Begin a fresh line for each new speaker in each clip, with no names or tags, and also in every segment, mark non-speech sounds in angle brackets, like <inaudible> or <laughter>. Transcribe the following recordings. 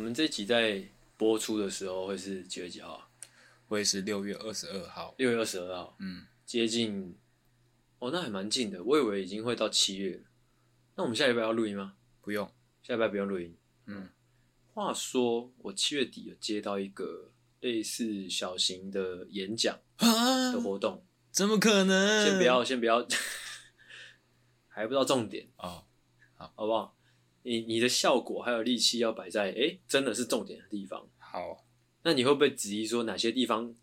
们这集在播出的时候会是几月几号？
会是六月二十二号。
六月二十二号，
嗯，
接近，哦，那还蛮近的。我以为已经会到七月了。那我们下礼拜要录音吗？
不用，
下礼拜不用录音。
嗯，
话说我七月底有接到一个类似小型的演讲的活动，
怎么可能？
先不要，先不要，<laughs> 还不知道重点
哦，好，
好不好？你你的效果还有力气要摆在哎、欸，真的是重点的地方。
好，
那你会不会质疑说哪些地方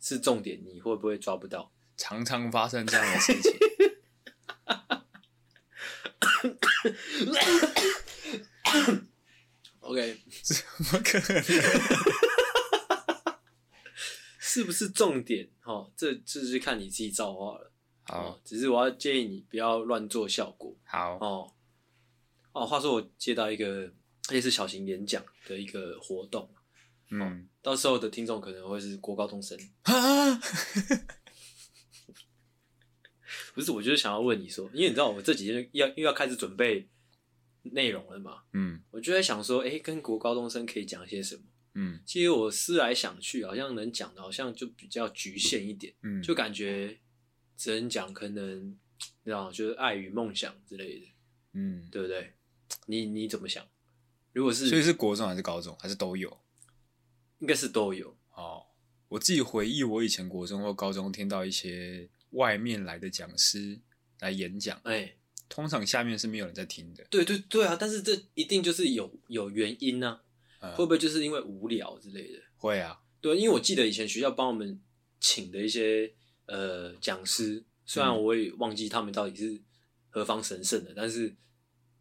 是重点？你会不会抓不到？
常常发生这样的事情。<laughs> <laughs>
OK，
怎么可能？<laughs>
是不是重点？哦，这这是看你自己造化了。
好、
哦，只是我要建议你不要乱做效果。
好
哦。哦，话说我接到一个类似小型演讲的一个活动，
嗯、
哦，到时候的听众可能会是国高中生。<laughs> 不是，我就是想要问你说，因为你知道我这几天要又要开始准备内容了嘛，
嗯，
我就在想说，哎、欸，跟国高中生可以讲些什么？
嗯，
其实我思来想去，好像能讲的，好像就比较局限一点，
嗯，
就感觉只能讲可能，你知道，就是爱与梦想之类的，
嗯，
对不对？你你怎么想？如果是，
所以是国中还是高中，还是都有？
应该是都有。
哦，我自己回忆，我以前国中或高中听到一些外面来的讲师来演讲，
哎、欸，
通常下面是没有人在听的。
对对对啊，但是这一定就是有有原因呢、啊嗯，会不会就是因为无聊之类的？
会啊，
对，因为我记得以前学校帮我们请的一些呃讲师，虽然我也忘记他们到底是何方神圣的，嗯、但是。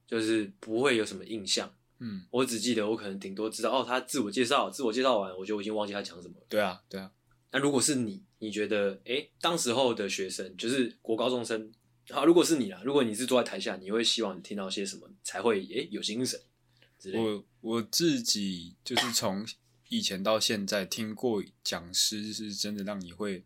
就是不会有什么印象，
嗯，
我只记得我可能顶多知道哦，他自我介绍，自我介绍完，我就已经忘记他讲什么了。
对啊，对啊。
那如果是你，你觉得，诶，当时候的学生就是国高中生，好，如果是你啦，如果你是坐在台下，你会希望你听到些什么才会诶有精神？
我我自己就是从以前到现在听过讲师，是真的让你会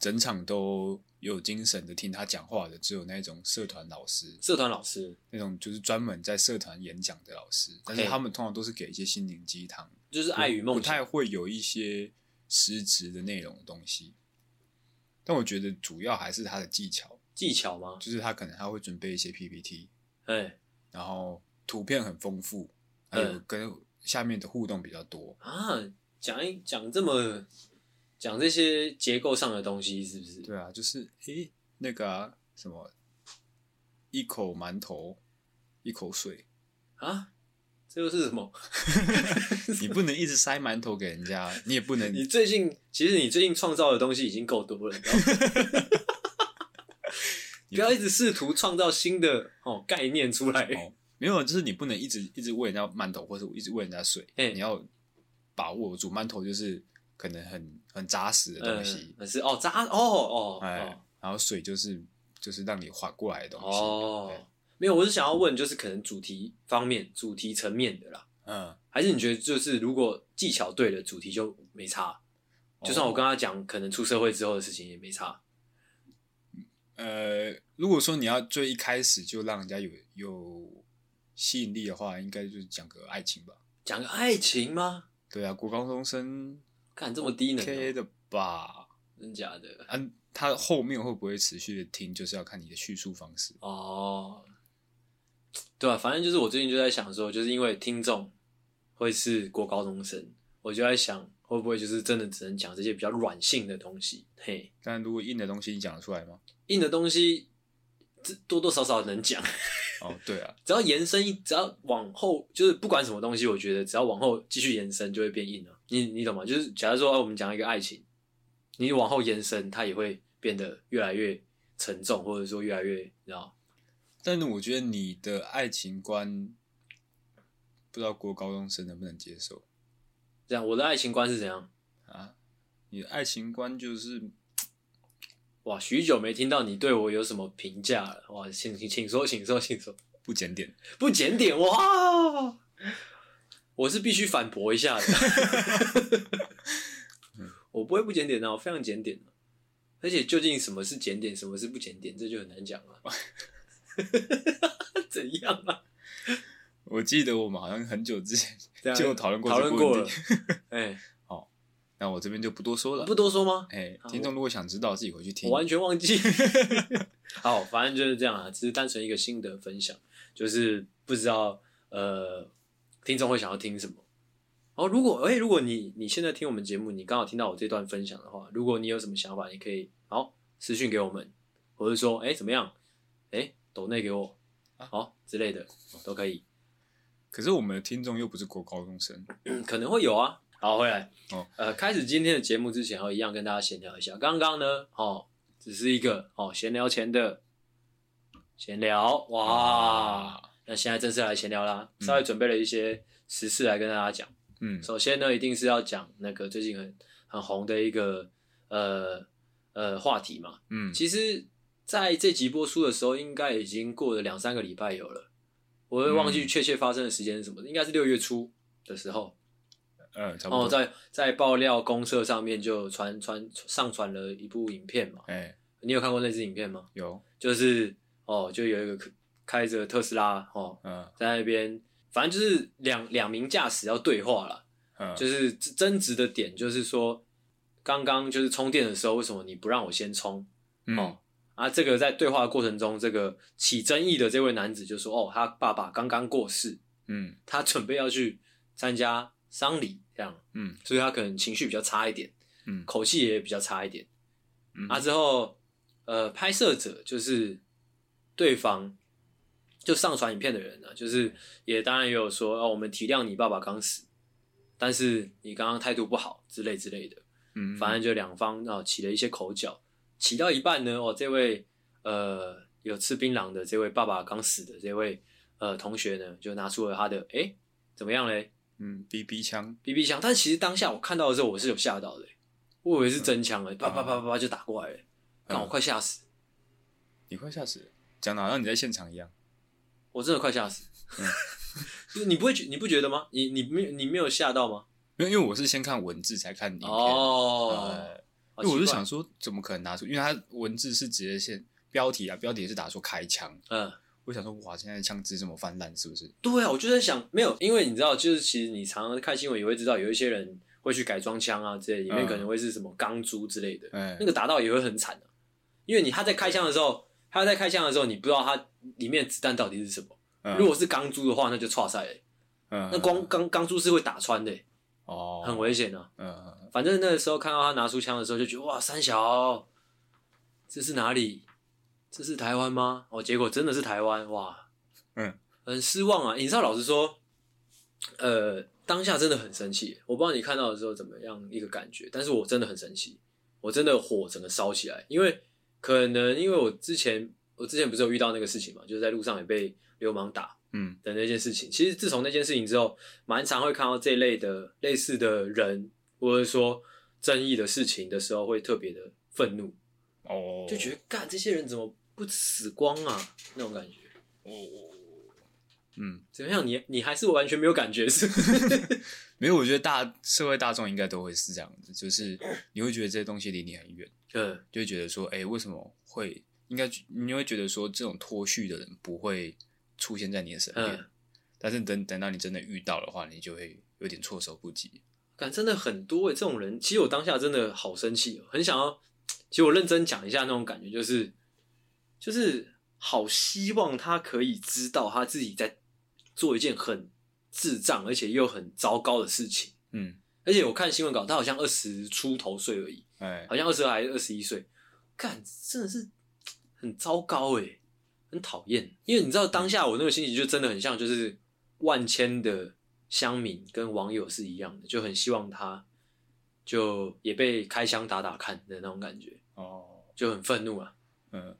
整场都。有精神的听他讲话的，只有那种社团老师。
社团老师
那种就是专门在社团演讲的老师，但是他们通常都是给一些心灵鸡汤，
就是爱与梦，
不太会有一些实质的内容的东西。但我觉得主要还是他的技巧，技巧吗？就是他可能他会准备一些 PPT，
哎，
然后图片很丰富，还有跟下面的互动比较多
啊。讲一讲这么。讲这些结构上的东西是不是？
对啊，就是诶，那个啊，什么，一口馒头，一口水
啊，这又是什么？<laughs>
你不能一直塞馒头给人家，你也不能。<laughs>
你最近其实你最近创造的东西已经够多了，你知道吗？<laughs> 不要一直试图创造新的哦概念出来。
哦，没有，就是你不能一直一直喂人家馒头，或者一直喂人家水。你要把握住馒头就是。可能很很扎实的东西，
嗯、是哦扎哦哦，
哎、哦，然后水就是就是让你缓过来的东西
哦。没有，我是想要问，就是可能主题方面、主题层面的啦。
嗯，还
是你觉得就是如果技巧对了，主题就没差？哦、就算我跟他讲，可能出社会之后的事情也没差。
呃，如果说你要最一开始就让人家有有吸引力的话，应该就是讲个爱情吧？
讲个爱情吗？
对啊，国高中生。
看这么低能
，OK 的吧？
真假的？
嗯、啊，他后面会不会持续的听，就是要看你的叙述方式
哦。对啊，反正就是我最近就在想说，就是因为听众会是国高中生，我就在想会不会就是真的只能讲这些比较软性的东西。嘿，
但如果硬的东西，你讲得出来吗？
硬的东西，这多多少少能讲。
哦，对啊，<laughs>
只要延伸一，只要往后，就是不管什么东西，我觉得只要往后继续延伸，就会变硬了。你你懂吗？就是假如说我们讲一个爱情，你往后延伸，它也会变得越来越沉重，或者说越来越，你知道？
但是我觉得你的爱情观，不知道国高中生能不能接受？
这样，我的爱情观是怎样
啊？你的爱情观就是。
哇，许久没听到你对我有什么评价了。哇，请请请说，请说，请说。
不检点，
不检点，哇！我是必须反驳一下的。<laughs> 我不会不检点的，我非常检点。而且究竟什么是检点，什么是不检点，这就很难讲了。<laughs> 怎样啊？<laughs>
我记得我们好像很久之前就讨论过
讨论过了
这个问题。
哎，
那我这边就不多说了。
不多说吗？
哎，
好
听众如果想知道，自己回去听。
我完全忘记。好，反正就是这样啊，只是单纯一个心得分享，就是不知道呃，听众会想要听什么。哦，如果哎、欸，如果你你现在听我们节目，你刚好听到我这段分享的话，如果你有什么想法，你可以好私讯给我们，或者说哎、欸、怎么样，哎、欸、抖内给我，好、哦、之类的都可以。
可是我们的听众又不是国高中生，
嗯，可能会有啊。好，回来
哦。
呃，开始今天的节目之前，哦，一样跟大家闲聊一下。刚刚呢，哦，只是一个哦闲聊前的闲聊，哇。啊、那现在正式来闲聊啦，稍微准备了一些时事来跟大家讲。
嗯，
首先呢，一定是要讲那个最近很很红的一个呃呃话题嘛。
嗯，
其实在这集播出的时候，应该已经过了两三个礼拜有了。我会忘记确切发生的时间是什么，嗯、应该是六月初的时候。
嗯，差不多。
哦，在在爆料公社上面就传传上传了一部影片嘛。
哎、欸，
你有看过那支影片吗？
有，就是
哦，就有一个开着特斯拉哦，嗯，在那边，反正就是两两名驾驶要对话了。嗯，就是争执的点就是说，刚刚就是充电的时候，为什么你不让我先充？
嗯、
哦，啊，这个在对话的过程中，这个起争议的这位男子就说，哦，他爸爸刚刚过世，
嗯，
他准备要去参加。丧礼这样，
嗯，
所以他可能情绪比较差一点，
嗯，
口气也比较差一点，
嗯，
啊之后，呃，拍摄者就是对方就上传影片的人呢，就是也当然也有说，哦，我们体谅你爸爸刚死，但是你刚刚态度不好之类之类的，
嗯，
反正就两方啊起了一些口角，起到一半呢，哦，这位呃有吃槟榔的这位爸爸刚死的这位呃同学呢，就拿出了他的，哎，怎么样嘞？
嗯，BB 枪
，BB 枪，但其实当下我看到的时候，我是有吓到的，我以为是真枪哎，啪啪啪啪啪就打过来了，让、嗯、我快吓死，
你快吓死了，讲的好像你在现场一样，
我真的快吓死，嗯，<laughs> 你不会觉你不觉得吗？你你没你没有吓到吗？
没有因为我是先看文字才看影片，
哦、
呃，因为我就想说怎么可能拿出，因为它文字是直接先标题啊，标题是打说开枪，
嗯。
我想说，哇，现在枪支这么泛滥，是不是？
对啊，我就在想，没有，因为你知道，就是其实你常常看新闻也会知道，有一些人会去改装枪啊之类，里面可能会是什么钢珠之类的，嗯、那个打到也会很惨的、啊。因为你他在开枪的时候，他在开枪的时候，你不知道他里面子弹到底是什么。嗯、如果是钢珠的话，那就剉赛嘞。嗯，那光钢钢珠是会打穿的，哦，很危险啊。嗯，反正那个时候看到他拿出枪的时候，就觉得哇，三小，这是哪里？这是台湾吗？哦，结果真的是台湾，哇。
嗯，
很失望啊！尹少，老师说，呃，当下真的很生气。我不知道你看到的时候怎么样一个感觉，但是我真的很生气，我真的火整个烧起来。因为可能因为我之前我之前不是有遇到那个事情嘛，就是在路上也被流氓打，嗯的那件事情。嗯、其实自从那件事情之后，蛮常会看到这一类的类似的人，或者说争议的事情的时候，会特别的愤怒哦，就觉得干这些人怎么不死光啊？那种感觉哦。
嗯，
怎么样？你你还是完全没有感觉是不是？<laughs>
没有，我觉得大社会大众应该都会是这样子，就是你会觉得这些东西离你很远，
嗯，
就会觉得说，哎、欸，为什么会应该？你会觉得说，这种脱序的人不会出现在你的身边，嗯、但是等等到你真的遇到的话，你就会有点措手不及。
感真的很多诶，这种人，其实我当下真的好生气，很想要。其实我认真讲一下那种感觉，就是就是好希望他可以知道他自己在。做一件很智障而且又很糟糕的事情，
嗯，
而且我看新闻稿，他好像二十出头岁而已，
哎，
好像二十二还是二十一岁，看真的是很糟糕诶，很讨厌。因为你知道当下我那个心情就真的很像，就是万千的乡民跟网友是一样的，就很希望他就也被开枪打打看的那种感觉，
哦，
就很愤怒啊。
嗯，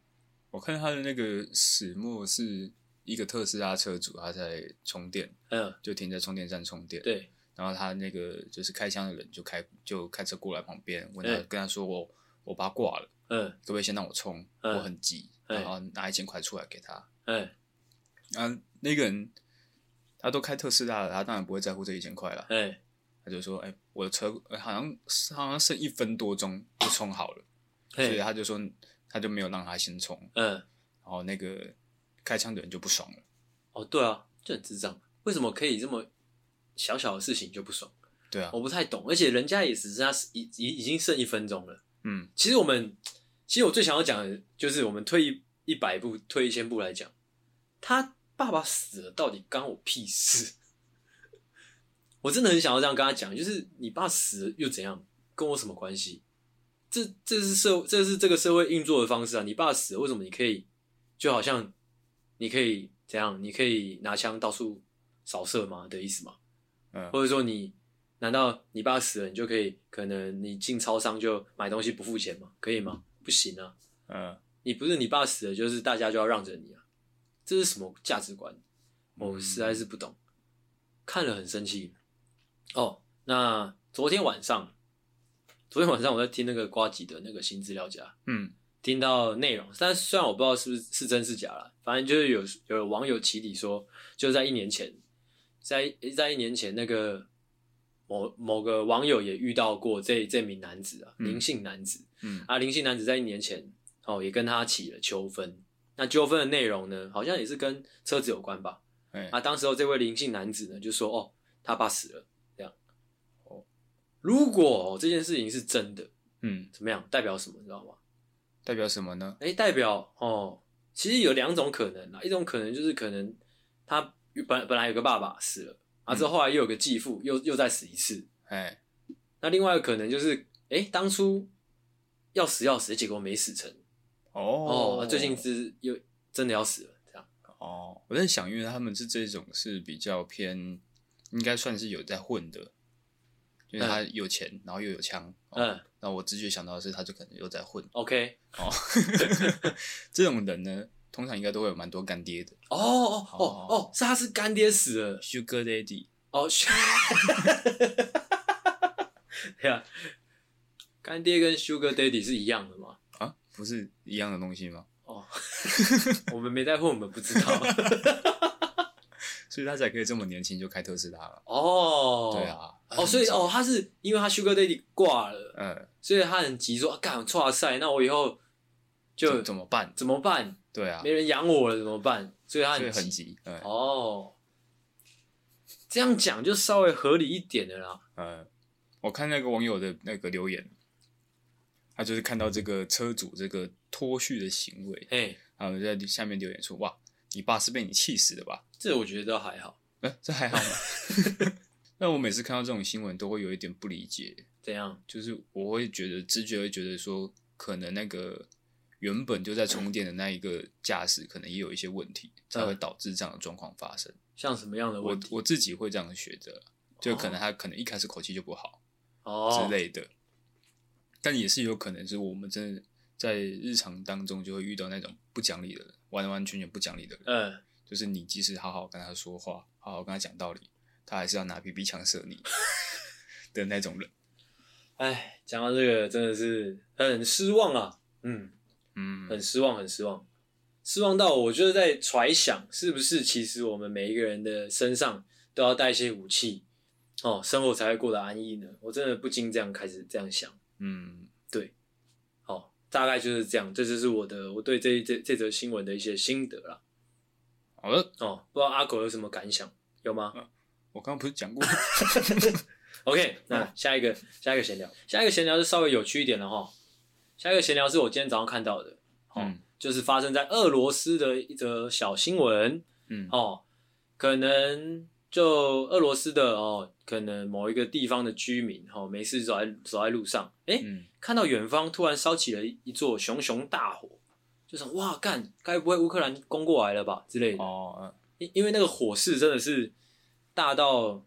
我看他的那个始末是。一个特斯拉车主，他在充电，
嗯，
就停在充电站充电。
对，
然后他那个就是开枪的人就开就开车过来旁边，问他、嗯、跟他说我我把他挂了，
嗯，
可不可以先让我充？
嗯、
我很急，然后拿一千块出来给他。
嗯，
啊，那个人他都开特斯拉了，他当然不会在乎这一千块了。
嗯，
他就说，哎，我的车好像好像剩一分多钟就充好了，所以他就说他就没有让他先充。
嗯，
然后那个。开枪的人就不爽了，
哦，对啊，就很智障。为什么可以这么小小的事情就不爽？
对啊，
我不太懂，而且人家也只剩下已已已经剩一分钟了。
嗯，
其实我们，其实我最想要讲的就是，我们退一一百步，退一千步来讲，他爸爸死了，到底干我屁事？<laughs> 我真的很想要这样跟他讲，就是你爸死了又怎样，跟我什么关系？这这是社，这是这个社会运作的方式啊！你爸死了，为什么你可以，就好像你可以怎样？你可以拿枪到处扫射吗？的意思吗？
嗯，
或者说你难道你爸死了，你就可以可能你进超商就买东西不付钱吗？可以吗？不行啊！
嗯，
你不是你爸死了，就是大家就要让着你啊！这是什么价值观？我实在是不懂，看了很生气。哦，那昨天晚上，昨天晚上我在听那个瓜吉的那个新资料夹，
嗯，
听到内容，但虽然我不知道是不是是真是假啦，反正就是有有网友起底说，就在一年前，在在一年前那个某某个网友也遇到过这这名男子啊，林姓男子，
嗯
啊，林姓男子在一年前哦也跟他起了纠纷，那纠纷的内容呢，好像也是跟车子有关吧，
哎，
啊，当时候这位林姓男子呢就说，哦，他爸死了这样，哦。如果这件事情是真的，
嗯，
怎么样？代表什么？你知道吗？
代表什么呢？
哎，代表哦，其实有两种可能啦。一种可能就是可能他本本来有个爸爸死了，啊，之后后来又有个继父，又又再死一次。
哎，
那另外一个可能就是，哎，当初要死要死，结果没死成。
哦
哦，最近是又真的要死了，这样。
哦，我在想，因为他们是这种是比较偏，应该算是有在混的。因为他有钱，嗯、然后又有枪，哦、嗯，那我直觉想到的是，他就可能又在混。
OK，
哦，<laughs> 这种人呢，通常应该都会有蛮多干爹的。
哦哦哦哦，是他是干爹死了
，Sugar Daddy。
哦，对啊，干爹跟 Sugar Daddy 是一样的吗？
啊，不是一样的东西吗？
哦，<laughs> 我们没在混，我们不知道。<laughs>
所以他才可以这么年轻就开特斯拉了。
哦，
对啊。
哦，所以哦，他是因为他 Sugar Daddy 挂了，
嗯，
所以他很急说，干，哇塞，那我以后就
怎么办？
怎么办？
对啊，
没人养我了，怎么办？所以他很
很急。嗯，
哦，这样讲就稍微合理一点的啦。
嗯，我看那个网友的那个留言，他就是看到这个车主这个脱序的行为，
哎，
然后在下面留言说，哇，你爸是被你气死的吧？
这我觉得还好。
哎，这还好吗？<laughs> <laughs> 那我每次看到这种新闻，都会有一点不理解。
怎样？
就是我会觉得直觉会觉得说，可能那个原本就在充电的那一个驾驶，可能也有一些问题，才会导致这样的状况发生。
像什么样的问题？
我我自己会这样觉得，就可能他可能一开始口气就不好
哦
之类的。但也是有可能是我们真的在日常当中就会遇到那种不讲理的人，完完全全不讲理的人。
嗯，
就是你即使好好跟他说话，好好跟他讲道理。他还是要拿 BB 枪射你 <laughs> 的那种人。
哎，讲到这个真的是很失望啊，嗯
嗯，
很失望，很失望，失望到我就是在揣想，是不是其实我们每一个人的身上都要带一些武器哦，生活才会过得安逸呢？我真的不禁这样开始这样想。
嗯，
对，哦，大概就是这样，这就是我的我对这这这则新闻的一些心得啦。
好的，
哦，不知道阿狗有什么感想，有吗？
嗯我刚刚不是讲过？<laughs>
OK，<laughs> 那下一个下一个闲聊，下一个闲聊是稍微有趣一点的哈。下一个闲聊是我今天早上看到的，哦、嗯，就是发生在俄罗斯的一则小新闻，
嗯，
哦，可能就俄罗斯的哦，可能某一个地方的居民，哦，没事走在走在路上，哎、欸
嗯，看
到远方突然烧起了一座熊熊大火，就是哇，干，该不会乌克兰攻过来了吧之类的？
哦，
因因为那个火势真的是。大到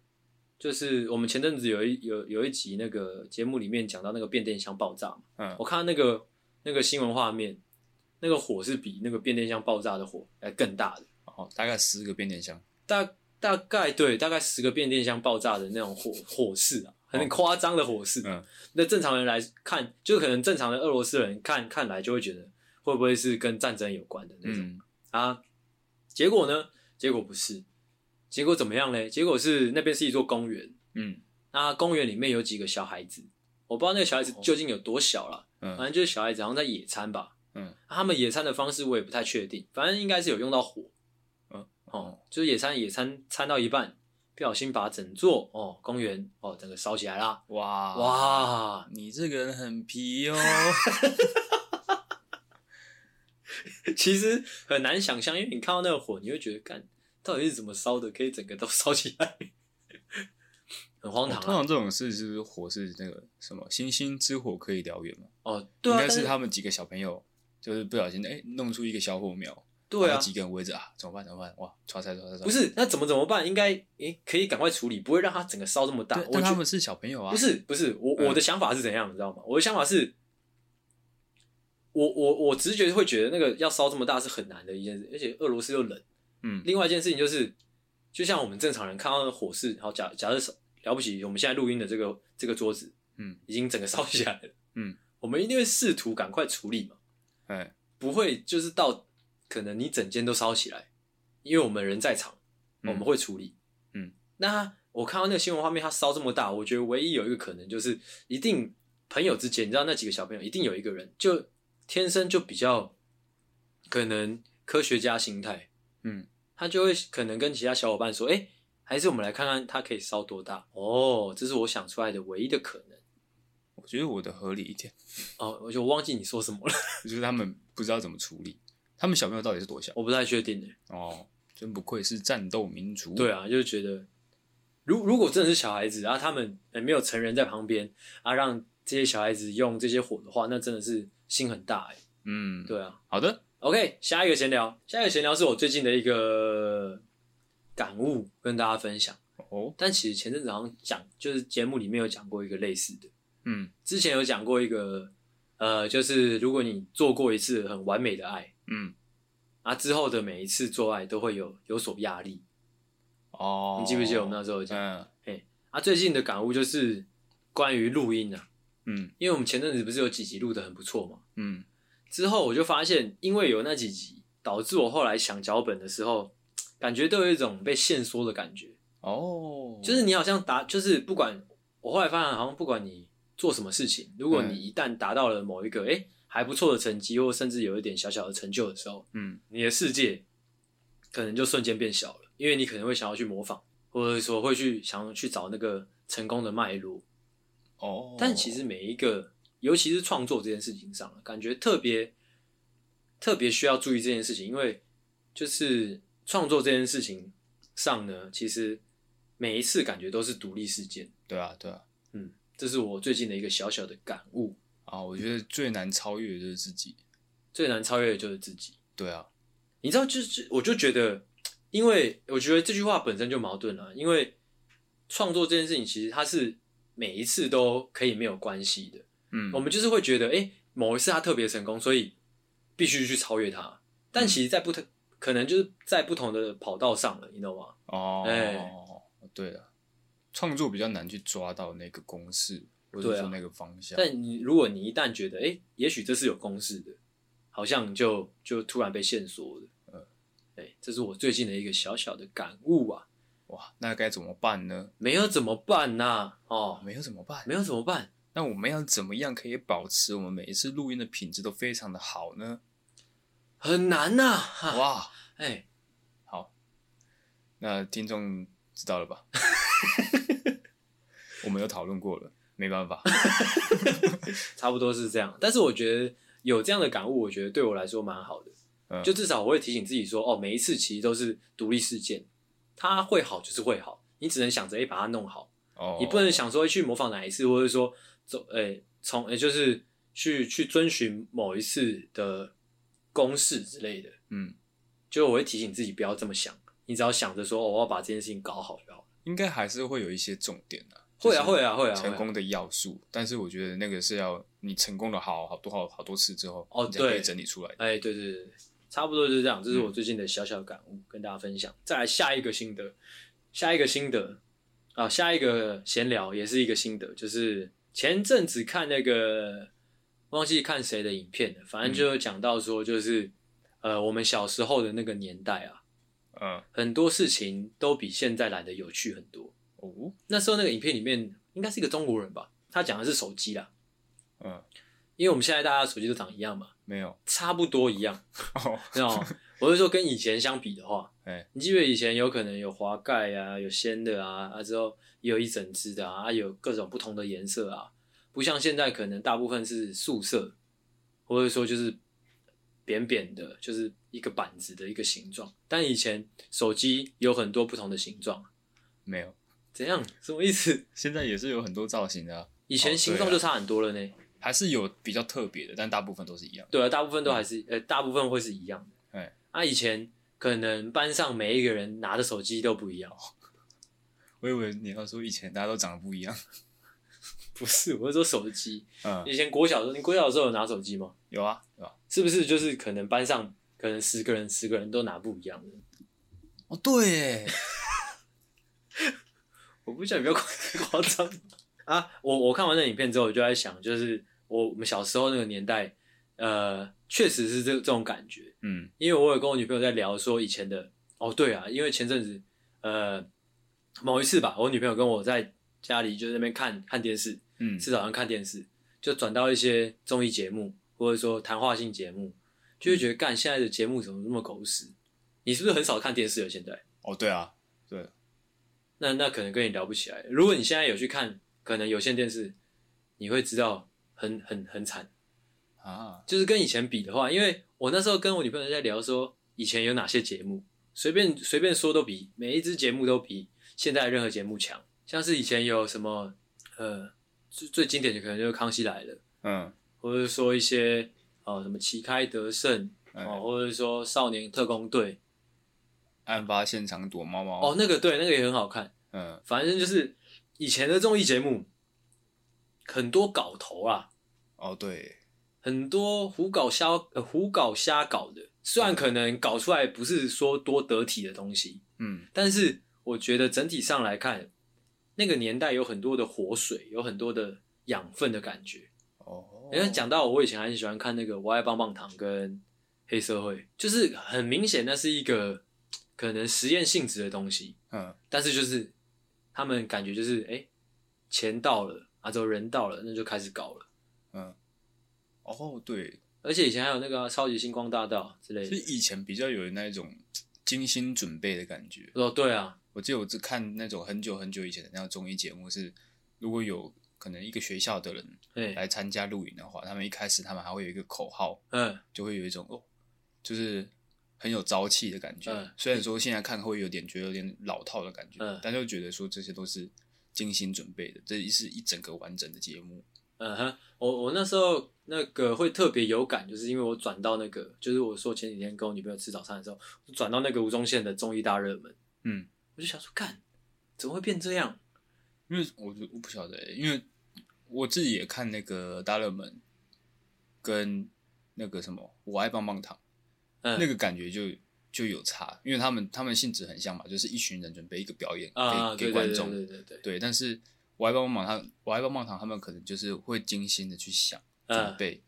就是我们前阵子有一有有一集那个节目里面讲到那个变电箱爆炸，
嗯，
我看到那个那个新闻画面，那个火是比那个变电箱爆炸的火还更大的，
哦，大概十个变电箱，
大大概对，大概十个变电箱爆炸的那种火火势啊，很夸张的火势，
嗯，
那正常人来看，就可能正常的俄罗斯人看看来就会觉得会不会是跟战争有关的那种、
嗯、
啊？结果呢？结果不是。结果怎么样呢？结果是那边是一座公园，
嗯，
那公园里面有几个小孩子，我不知道那个小孩子究竟有多小了，
嗯，
反正就是小孩子好像在野餐吧，
嗯，
他们野餐的方式我也不太确定，反正应该是有用到火，
嗯，
哦，就是野餐野餐餐到一半，不小心把整座哦公园哦整个烧起来啦！
哇
哇，
你这个人很皮哦。<laughs> <laughs>
其实很难想象，因为你看到那个火，你会觉得，干到底是怎么烧的，可以整个都烧起来，<laughs> 很荒唐啊。
通常这种事是不是火是那个什么星星之火可以燎原嘛？
哦，对啊，
应该是他们几个小朋友就是不小心哎弄出一个小火苗，
对啊，
几个人围着啊，怎么办？怎么办？哇，唰唰唰唰！
不是，那怎么怎么办？应该诶可以赶快处理，不会让它整个烧这么大。我觉得
他们是小朋友啊，
不是不是，我我的想法是怎样，你知道吗？我的想法是。我我我直觉会觉得那个要烧这么大是很难的一件事，而且俄罗斯又冷。
嗯，
另外一件事情就是，就像我们正常人看到的火势，好假假设了不起，我们现在录音的这个这个桌子，
嗯，
已经整个烧起来了。
嗯，<laughs>
我们一定会试图赶快处理嘛。
哎，
不会就是到可能你整间都烧起来，因为我们人在场，我们会处理。
嗯，
那我看到那个新闻画面，它烧这么大，我觉得唯一有一个可能就是，一定朋友之间，你知道那几个小朋友，一定有一个人就。天生就比较可能科学家心态，
嗯，
他就会可能跟其他小伙伴说，哎、欸，还是我们来看看它可以烧多大哦，这是我想出来的唯一的可能。
我觉得我的合理一点。
哦，我就忘记你说什么了。<laughs>
就是他们不知道怎么处理，他们小朋友到底是多小？
我不太确定诶。
哦，真不愧是战斗民族。
对啊，就是觉得，如如果真的是小孩子然啊，他们没有成人在旁边啊，让这些小孩子用这些火的话，那真的是。心很大哎、欸，
嗯，
对啊，
好的
，OK，下一个闲聊，下一个闲聊是我最近的一个感悟，跟大家分享。
哦。
但其实前阵子好像讲，就是节目里面有讲过一个类似的，
嗯，
之前有讲过一个，呃，就是如果你做过一次很完美的爱，
嗯，
啊之后的每一次做爱都会有有所压力，
哦，
你记不记得我们那时候有讲？
嗯，
哎，啊，最近的感悟就是关于录音啊。
嗯，
因为我们前阵子不是有几集录的很不错嘛，
嗯，
之后我就发现，因为有那几集，导致我后来想脚本的时候，感觉都有一种被限缩的感觉。
哦，
就是你好像达，就是不管我后来发现，好像不管你做什么事情，如果你一旦达到了某一个哎、嗯、还不错的成绩，或甚至有一点小小的成就的时候，
嗯，
你的世界可能就瞬间变小了，因为你可能会想要去模仿，或者说会去想要去找那个成功的脉络。
哦，
但其实每一个，尤其是创作这件事情上，感觉特别特别需要注意这件事情，因为就是创作这件事情上呢，其实每一次感觉都是独立事件。
对啊，对啊，
嗯，这是我最近的一个小小的感悟
啊。我觉得最难超越的就是自己，
最难超越的就是自己。
对啊，
你知道，就是我就觉得，因为我觉得这句话本身就矛盾了，因为创作这件事情其实它是。每一次都可以没有关系的，
嗯，
我们就是会觉得，哎、欸，某一次他特别成功，所以必须去超越他。但其实，在不同、嗯、可能就是在不同的跑道上了，你懂吗？
哦，哎、欸，对了，创作比较难去抓到那个公式，或者说那个方向。
但你如果你一旦觉得，哎、欸，也许这是有公式的，好像就就突然被限缩了。嗯，哎，这是我最近的一个小小的感悟啊。
哇，那该怎么办呢？
没有怎么办呐、啊？哦，
没有怎么办？
没有怎么办？
那我们要怎么样可以保持我们每一次录音的品质都非常的好呢？
很难呐、啊！
哇，
哎、欸，
好，那听众知道了吧？<laughs> 我们有讨论过了，没办法，<laughs>
差不多是这样。但是我觉得有这样的感悟，我觉得对我来说蛮好的。嗯，就至少我会提醒自己说，哦，每一次其实都是独立事件。它会好就是会好，你只能想着哎把它弄好，oh. 你不能想说去模仿哪一次，或者说走哎从哎就是去去遵循某一次的公式之类的，
嗯，
就我会提醒自己不要这么想，你只要想着说、哦、我要把这件事情搞好就好了。
应该还是会有一些重点的，
会啊会啊会啊，
成功的要素，但是我觉得那个是要你成功了好好多好好多次之后，
哦对，可以
整理出来的。
哎对对对。差不多就是这样，这是我最近的小小感悟，嗯、跟大家分享。再来下一个心得，下一个心得啊，下一个闲聊也是一个心得，就是前阵子看那个忘记看谁的影片了，反正就讲到说，就是、嗯、呃，我们小时候的那个年代啊，
嗯，
很多事情都比现在来的有趣很多。
哦，
那时候那个影片里面应该是一个中国人吧，他讲的是手机啦，
嗯，
因为我们现在大家手机都长一样嘛。
没有，
差不多一样。
哦？<laughs>
我是说跟以前相比的话，
哎，
你记得以前有可能有滑盖啊，有鲜的啊，啊之后也有一整只的啊，啊有各种不同的颜色啊，不像现在可能大部分是素色，或者说就是扁扁的，就是一个板子的一个形状。但以前手机有很多不同的形状，
没有？
怎样？什么意思？
现在也是有很多造型的啊，
以前形状就差很多了呢。
哦，还是有比较特别的，但大部分都是一样。
对啊，大部分都还是，嗯、呃，大部分会是一样的。
哎，
啊，以前。可能班上每一个人拿的手机都不一样。<laughs>
我以为你要说以前大家都长得不一样，<laughs>
不是，我是说手机。
嗯，
以前国小的时候，你国小的时候有拿手机吗？
有啊，有啊。
是不是就是可能班上可能十个人十个人都拿不一样的？
哦，对。<laughs>
我不想你不要夸张啊！我我看完那影片之后，我就在想，就是我我们小时候那个年代。呃，确实是这这种感觉，
嗯，
因为我有跟我女朋友在聊说以前的，哦，对啊，因为前阵子，呃，某一次吧，我女朋友跟我在家里就在那边看看电视，
嗯，
吃早上看电视，就转到一些综艺节目或者说谈话性节目，就会觉得干现在的节目怎么那么狗屎？你是不是很少看电视了？现在？
哦，对啊，对，
那那可能跟你聊不起来。如果你现在有去看，可能有线电视，你会知道很很很惨。
啊，
就是跟以前比的话，因为我那时候跟我女朋友在聊说，以前有哪些节目，随便随便说都比每一支节目都比现在任何节目强。像是以前有什么，呃，最最经典的可能就是《康熙来了》，
嗯，
或者说一些哦、呃、什么旗开得胜哦，或者说少年特工队，
案发现场躲猫猫。
哦，那个对，那个也很好看，
嗯，
反正就是以前的综艺节目很多搞头啊，
哦对。
很多胡搞瞎呃胡搞瞎搞的，虽然可能搞出来不是说多得体的东西，
嗯，
但是我觉得整体上来看，那个年代有很多的活水，有很多的养分的感觉。
哦，
因为讲到我以前很喜欢看那个《我爱棒棒糖》跟《黑社会》，就是很明显那是一个可能实验性质的东西，
嗯，
但是就是他们感觉就是哎，钱到了啊，之后人到了，那就开始搞了，
嗯。哦、oh，对，
而且以前还有那个、啊《超级星光大道》之类的，
是以前比较有那一种精心准备的感觉。
哦，对啊，
我记得我只看那种很久很久以前的那种综艺节目，是如果有可能一个学校的人来参加录影的话，他们一开始他们还会有一个口号，嗯，就会有一种哦，就是很有朝气的感觉。嗯，虽然说现在看会有点觉得有点老套的感觉，嗯，但就觉得说这些都是精心准备的，这是一整个完整的节目。
嗯哼，我我那时候那个会特别有感，就是因为我转到那个，就是我说前几天跟我女朋友吃早餐的时候，转到那个吴宗宪的综艺大热门，
嗯，
我就想说，干，怎么会变这样？
因为我我不晓得、欸，因为我自己也看那个大热门，跟那个什么我爱棒棒糖，嗯，那个感觉就就有差，因为他们他们性质很像嘛，就是一群人准备一个表演给、
啊、
给观
众，对对对对对，
对，但是。我爱棒棒糖，他我爱棒棒糖，他们可能就是会精心的去想准备，嗯、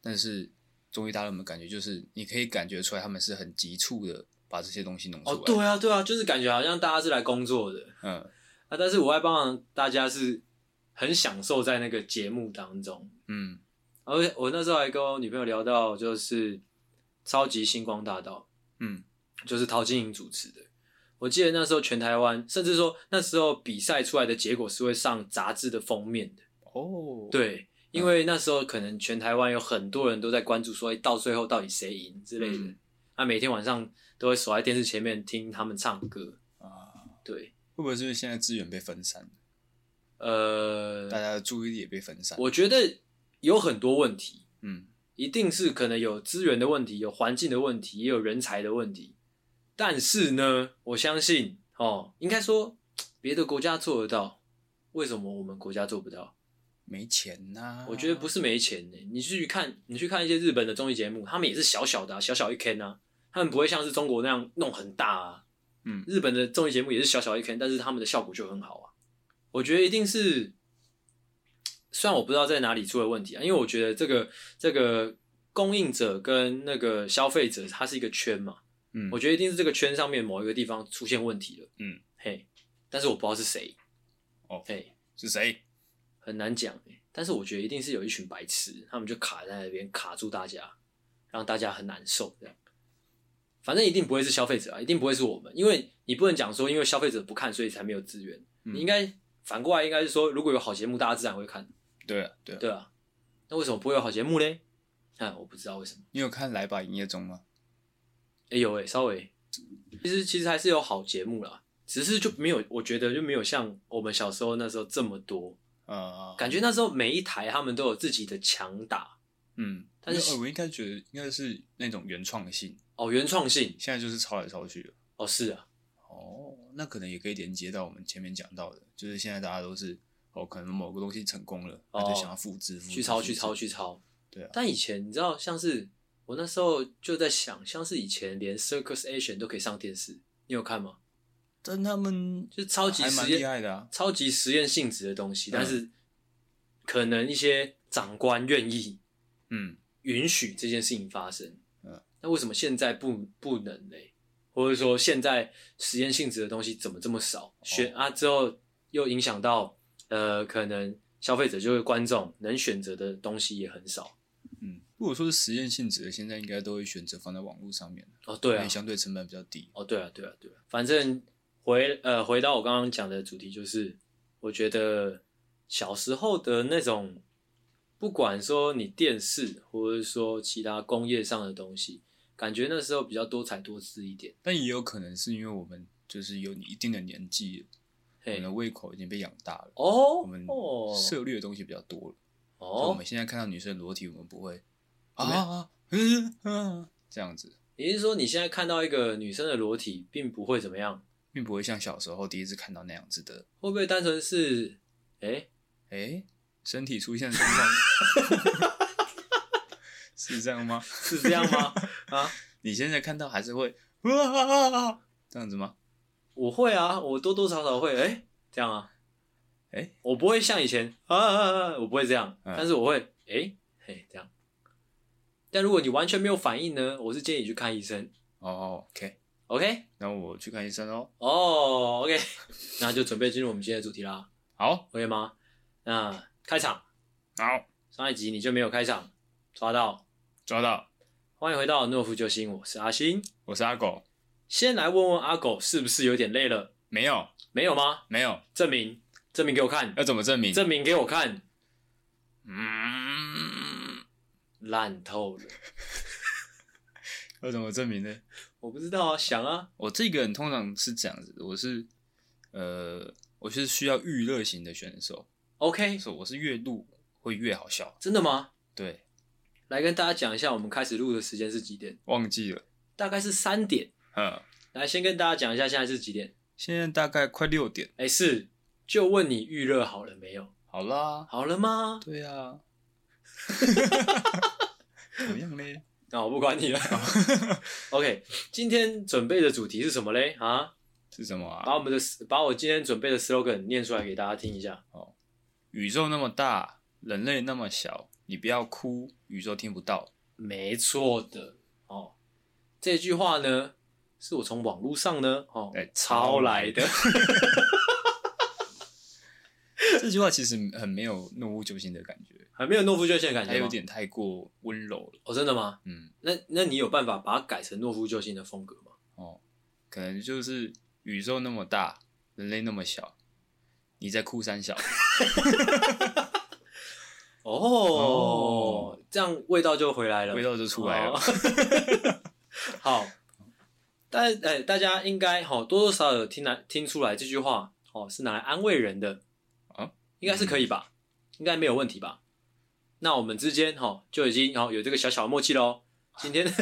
但是综艺大热门感觉就是你可以感觉出来，他们是很急促的把这些东西弄出来。
哦，对啊，对啊，就是感觉好像大家是来工作的，
嗯，
啊，但是我爱棒棒，大家是很享受在那个节目当中，
嗯，
而且我那时候还跟我女朋友聊到，就是超级星光大道，
嗯，
就是陶晶莹主持的。我记得那时候全台湾，甚至说那时候比赛出来的结果是会上杂志的封面的。
哦，
对，因为那时候可能全台湾有很多人都在关注，说到最后到底谁赢之类的。嗯、啊，每天晚上都会守在电视前面听他们唱歌
啊。
对，
会不会是因为现在资源被分散？
呃，
大家的注意力也被分散。
我觉得有很多问题，
嗯，
一定是可能有资源的问题，有环境的问题，也有人才的问题。但是呢，我相信哦，应该说别的国家做得到，为什么我们国家做不到？
没钱呐、啊？
我觉得不是没钱呢。你去看，你去看一些日本的综艺节目，他们也是小小的、啊，小小一坑啊，他们不会像是中国那样弄很大啊。
嗯，
日本的综艺节目也是小小一坑，但是他们的效果就很好啊。我觉得一定是，虽然我不知道在哪里出了问题啊，因为我觉得这个这个供应者跟那个消费者，它是一个圈嘛。
嗯，
我觉得一定是这个圈上面某一个地方出现问题了。
嗯，
嘿，但是我不知道是谁。
哦，
嘿，
是谁？
很难讲。但是我觉得一定是有一群白痴，他们就卡在那边卡住大家，让大家很难受这样。反正一定不会是消费者啊，一定不会是我们，因为你不能讲说因为消费者不看，所以才没有资源。嗯、你应该反过来，应该是说如果有好节目，大家自然会看。
对啊，对啊，
对啊。那为什么不会有好节目嘞？啊，我不知道为什么。
你有看《来吧营业中》吗？
哎、欸、有哎、欸，稍微。其实其实还是有好节目啦，只是就没有，我觉得就没有像我们小时候那时候这么多。啊、嗯，感觉那时候每一台他们都有自己的强打。
嗯，但是我应该觉得应该是那种原创性。
哦，原创性，
现在就是抄来抄去的。
哦，是啊。
哦，那可能也可以连接到我们前面讲到的，就是现在大家都是哦，可能某个东西成功了，他就想要复制、复制、
去抄、去抄、去抄。
对啊。
但以前你知道，像是我那时候就在想，像是以前连 Circus Action 都可以上电视，你有看吗？
但他们
就超
级实验
超级实验性质的东西，但是可能一些长官愿意，嗯，允许这件事情发生。那为什么现在不不能嘞？或者说现在实验性质的东西怎么这么少？选、哦、啊之后又影响到呃，可能消费者就是观众能选择的东西也很少。
嗯，如果说是实验性质的，现在应该都会选择放在网络上面。
哦，对啊，
相对成本比较低。
哦，对啊，对啊，对啊。反正回呃回到我刚刚讲的主题，就是我觉得小时候的那种，不管说你电视，或者说其他工业上的东西。感觉那时候比较多彩多姿一点，
但也有可能是因为我们就是有你一定的年纪了，我们的胃口已经被养大了
哦，
我们涉猎的东西比较多了
哦。
我们现在看到女生裸体，我们不会啊嗯嗯这样子。
也就是说，你现在看到一个女生的裸体，并不会怎么样，
并不会像小时候第一次看到那样子的。
会不会单纯是哎
哎、身体出现状况？<laughs> 是这样吗？
是这样吗？<laughs> 啊！
你现在看到还是会哇这样子吗？
我会啊，我多多少少会哎、欸、这样啊，哎、欸，我不会像以前啊啊啊，我不会这样，嗯、但是我会哎、欸、嘿这样。但如果你完全没有反应呢？我是建议你去看医生。
哦，OK
OK，
那我去看医生哦。
哦，OK，<laughs> 那就准备进入我们今天的主题啦。
好
，OK 吗？那开场。
好，
上一集你就没有开场，抓到。
抓到，
欢迎回到诺夫救星，我是阿星，
我是阿狗。
先来问问阿狗，是不是有点累了？
没有，
没有吗？
没有，
证明，证明给我看。
要怎么证明？
证明给我看。嗯，烂透了。<laughs>
要怎么证明呢？
我不知道啊，想啊。
我这个人通常是这样子，我是，呃，我是需要娱乐型的选手。
OK，
所以我是越录会越好笑。
真的吗？
对。
来跟大家讲一下，我们开始录的时间是几点？
忘记了，
大概是三点。
嗯，
来先跟大家讲一下，现在是几点？
现在大概快六点。
哎、欸，是，就问你预热好了没有？
好啦，
好了吗？
对啊。怎么样嘞？
那我不管你了。OK，今天准备的主题是什么嘞？啊？
是什么啊？
把我们的把我今天准备的 slogan 念出来给大家听一下。
哦，宇宙那么大，人类那么小。你不要哭，宇宙听不到。
没错的哦，这句话呢，是我从网络上呢哦抄来的。<laughs>
这句话其实很没有诺夫救星的感觉，
很没有懦夫救星的感觉，
还有点太过温柔了。
哦，真的吗？
嗯，
那那你有办法把它改成懦夫救星的风格吗？
哦，可能就是宇宙那么大，人类那么小，你在哭三小。<laughs>
哦、oh, oh,，这样味道就回来了，
味道就出来了。Oh. <laughs>
好，但哎、欸，大家应该好多多少少有听来听出来这句话哦，是拿来安慰人的
啊，
应该是可以吧？应该没有问题吧？那我们之间哈就已经哦有这个小小的默契喽。<laughs> 今天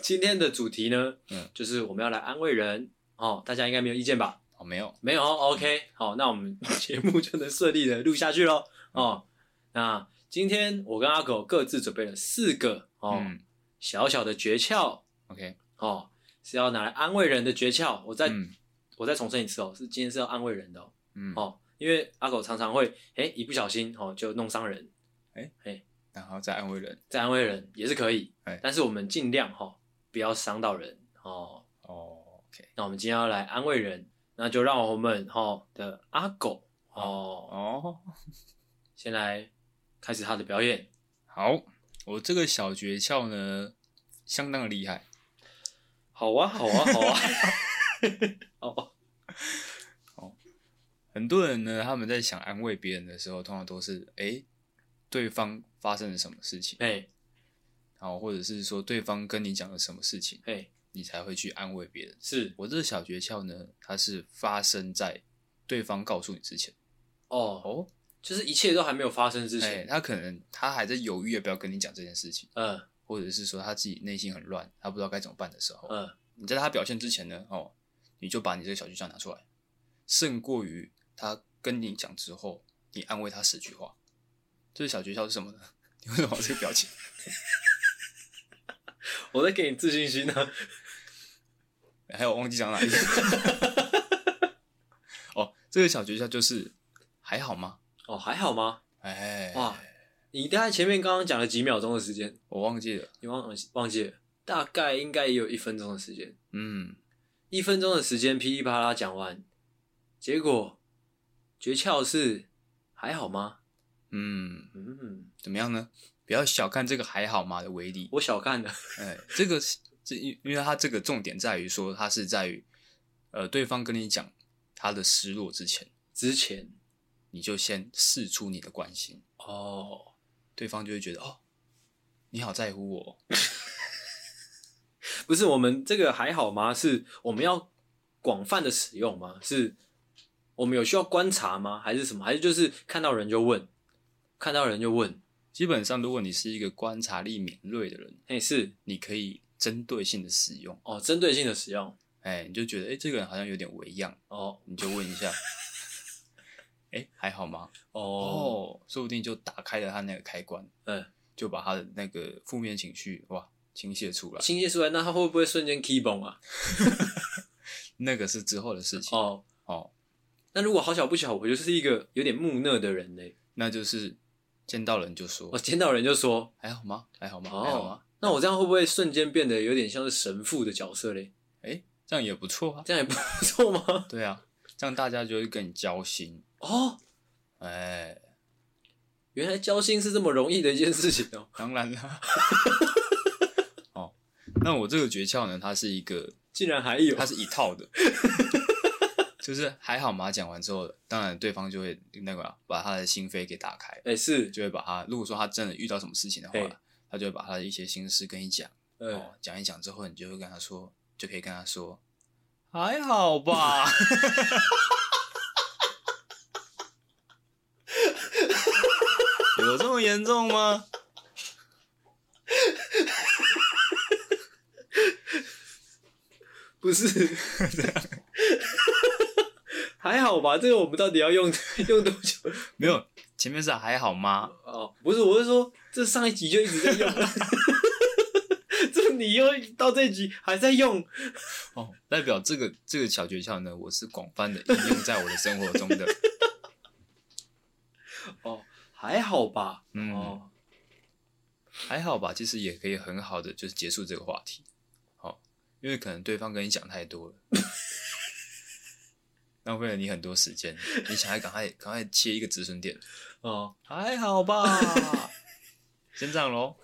今天的主题呢，
嗯，
就是我们要来安慰人。哦，大家应该没有意见吧？
哦，没有，
没有，OK，好，那我们节目就能顺利的录下去喽，哦。那今天我跟阿狗各自准备了四个哦、嗯，小小的诀窍
，OK，
哦，是要拿来安慰人的诀窍。我再、
嗯、
我再重申一次哦，是今天是要安慰人的哦，
嗯，
哦，因为阿狗常常会哎一不小心哦就弄伤人，
哎哎，然后再安慰人，
再安慰人也是可以，哎但是我们尽量哈、哦、不要伤到人哦
哦，OK，
那我们今天要来安慰人，那就让我们哈、哦、的阿狗哦
哦 <laughs>
先来。开始他的表演。
好，我这个小诀窍呢，相当的厉害。
好啊，好啊，好啊。<laughs>
哦，<laughs> 哦，很多人呢，他们在想安慰别人的时候，通常都是哎、欸，对方发生了什么事情，
哎，
然后或者是说对方跟你讲了什么事情，
哎，
你才会去安慰别人。
是。
我这个小诀窍呢，它是发生在对方告诉你之前。
哦哦，就是一切都还没有发生之前，
欸、他可能他还在犹豫要不要跟你讲这件事情，
嗯，
或者是说他自己内心很乱，他不知道该怎么办的时候，
嗯，
你在他表现之前呢，哦，你就把你这个小诀窍拿出来，胜过于他跟你讲之后，你安慰他十句话。这个小诀窍是什么呢？<laughs> 你为什么这个表情？<laughs>
我在给你自信心呢、啊。<laughs>
还有忘记讲哪一个？哦，这个小诀窍就是。还好吗？
哦，还好吗？
哎，
哇，你大概前面刚刚讲了几秒钟的时间，
我忘记了，
你忘忘记了，大概应该也有一分钟的时间。
嗯，
一分钟的时间噼里啪啦讲完，结果诀窍是还好吗？
嗯
嗯，
怎么样呢？不要小看这个还好吗的威力。
我小看的，
哎，这个这因因为它这个重点在于说，它是在于呃对方跟你讲他的失落之前，
之前。
你就先试出你的关心
哦，
对方就会觉得哦，你好在乎我。<laughs>
不是我们这个还好吗？是我们要广泛的使用吗？是我们有需要观察吗？还是什么？还是就是看到人就问，看到人就问。
基本上，如果你是一个观察力敏锐的人，
哎，是
你可以针对性的使用
哦，针对性的使用。
哎，你就觉得哎，这个人好像有点违样
哦，
你就问一下。<laughs> 哎，还好吗？
哦、
oh, 说不定就打开了他那个开关，
嗯，
就把他的那个负面情绪哇倾泻出来，
倾泻出来，那他会不会瞬间 key 崩啊？<laughs> <laughs>
那个是之后的事情
哦哦。
Oh.
那如果好巧不巧，我就是一个有点木讷的人嘞，
那就是见到人就说，
我、哦、见到人就说
还好吗？还好吗？好吗？
那我这样会不会瞬间变得有点像是神父的角色嘞？
哎，这样也不错啊，
这样也不错吗？
对啊，这样大家就会跟你交心。
哦，
哎，
原来交心是这么容易的一件事情哦。
当然啦。<laughs> 哦，那我这个诀窍呢，它是一个，
竟然还有，
它是一套的，<laughs> <laughs> 就是还好嘛。讲完之后，当然对方就会那个把他的心扉给打开，
哎，是，
就会把他，如果说他真的遇到什么事情的话，他就会把他的一些心事跟你讲。哦，讲一讲之后，你就会跟他说，就可以跟他说，<laughs> 还好吧。<laughs> <laughs> 有这么严重吗？
不是，还好吧？这个我们到底要用 <laughs> 用多久？
没有，前面是还好吗？
哦，不是，我是说，这上一集就一直在用，<laughs> 这你又到这一集还在用，
哦，代表这个这个小诀窍呢，我是广泛的应用在我的生活中的。<laughs>
哦。还好吧，
嗯，
哦，
还好吧，其实也可以很好的就是结束这个话题，好，因为可能对方跟你讲太多了，浪费了你很多时间，你想要赶快赶快切一个止损点，<laughs>
哦，
还好吧，<laughs> 先这样喽，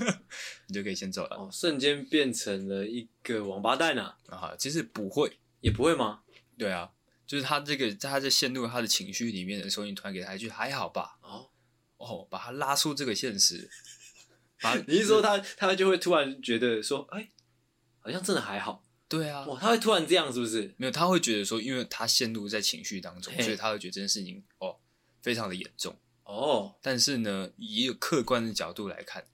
<laughs> 你就可以先走了，
哦，瞬间变成了一个王八蛋啊，
啊，其实不会，
也不会吗？
对啊。就是他这个，在他在陷入他的情绪里面的时候，你突然给他一句“还好吧”，
哦
哦，把他拉出这个现实。
啊你是说他他就会突然觉得说，哎、欸，好像真的还好。
对啊，
哇，他会突然这样是不是？
没有，他会觉得说，因为他陷入在情绪当中，所以他会觉得这件事情哦非常的严重
哦。但
是呢，以一个客观的角度来看，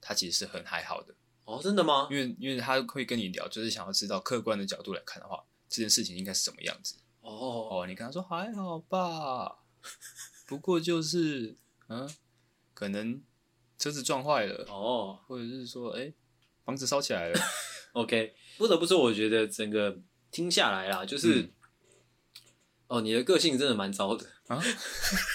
他其实是很还好的。
哦，真的吗？
因为因为他会跟你聊，就是想要知道客观的角度来看的话，这件事情应该是什么样子。
哦
哦，你跟他说还好吧，不过就是嗯，可能车子撞坏了
哦，
或者是说哎、欸，房子烧起来了。
OK，不得不说，我觉得整个听下来啦，就是、嗯、哦，你的个性真的蛮糟的
啊？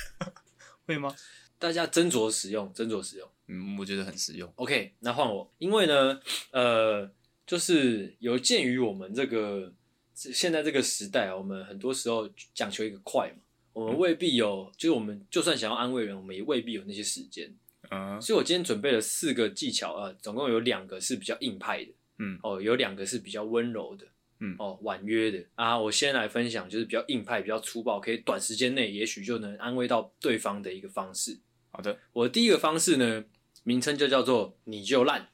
<laughs> 会吗？<laughs>
大家斟酌使用，斟酌使用。
嗯，我觉得很实用。
OK，那换我，因为呢，呃，就是有鉴于我们这个。现在这个时代，我们很多时候讲求一个快嘛，我们未必有，嗯、就是我们就算想要安慰人，我们也未必有那些时间。
嗯，
所以我今天准备了四个技巧啊，总共有两个是比较硬派的，
嗯，
哦，有两个是比较温柔的，
嗯，
哦，婉约的啊。我先来分享，就是比较硬派、比较粗暴，可以短时间内也许就能安慰到对方的一个方式。
好的，
我的第一个方式呢，名称就叫做“你就烂”。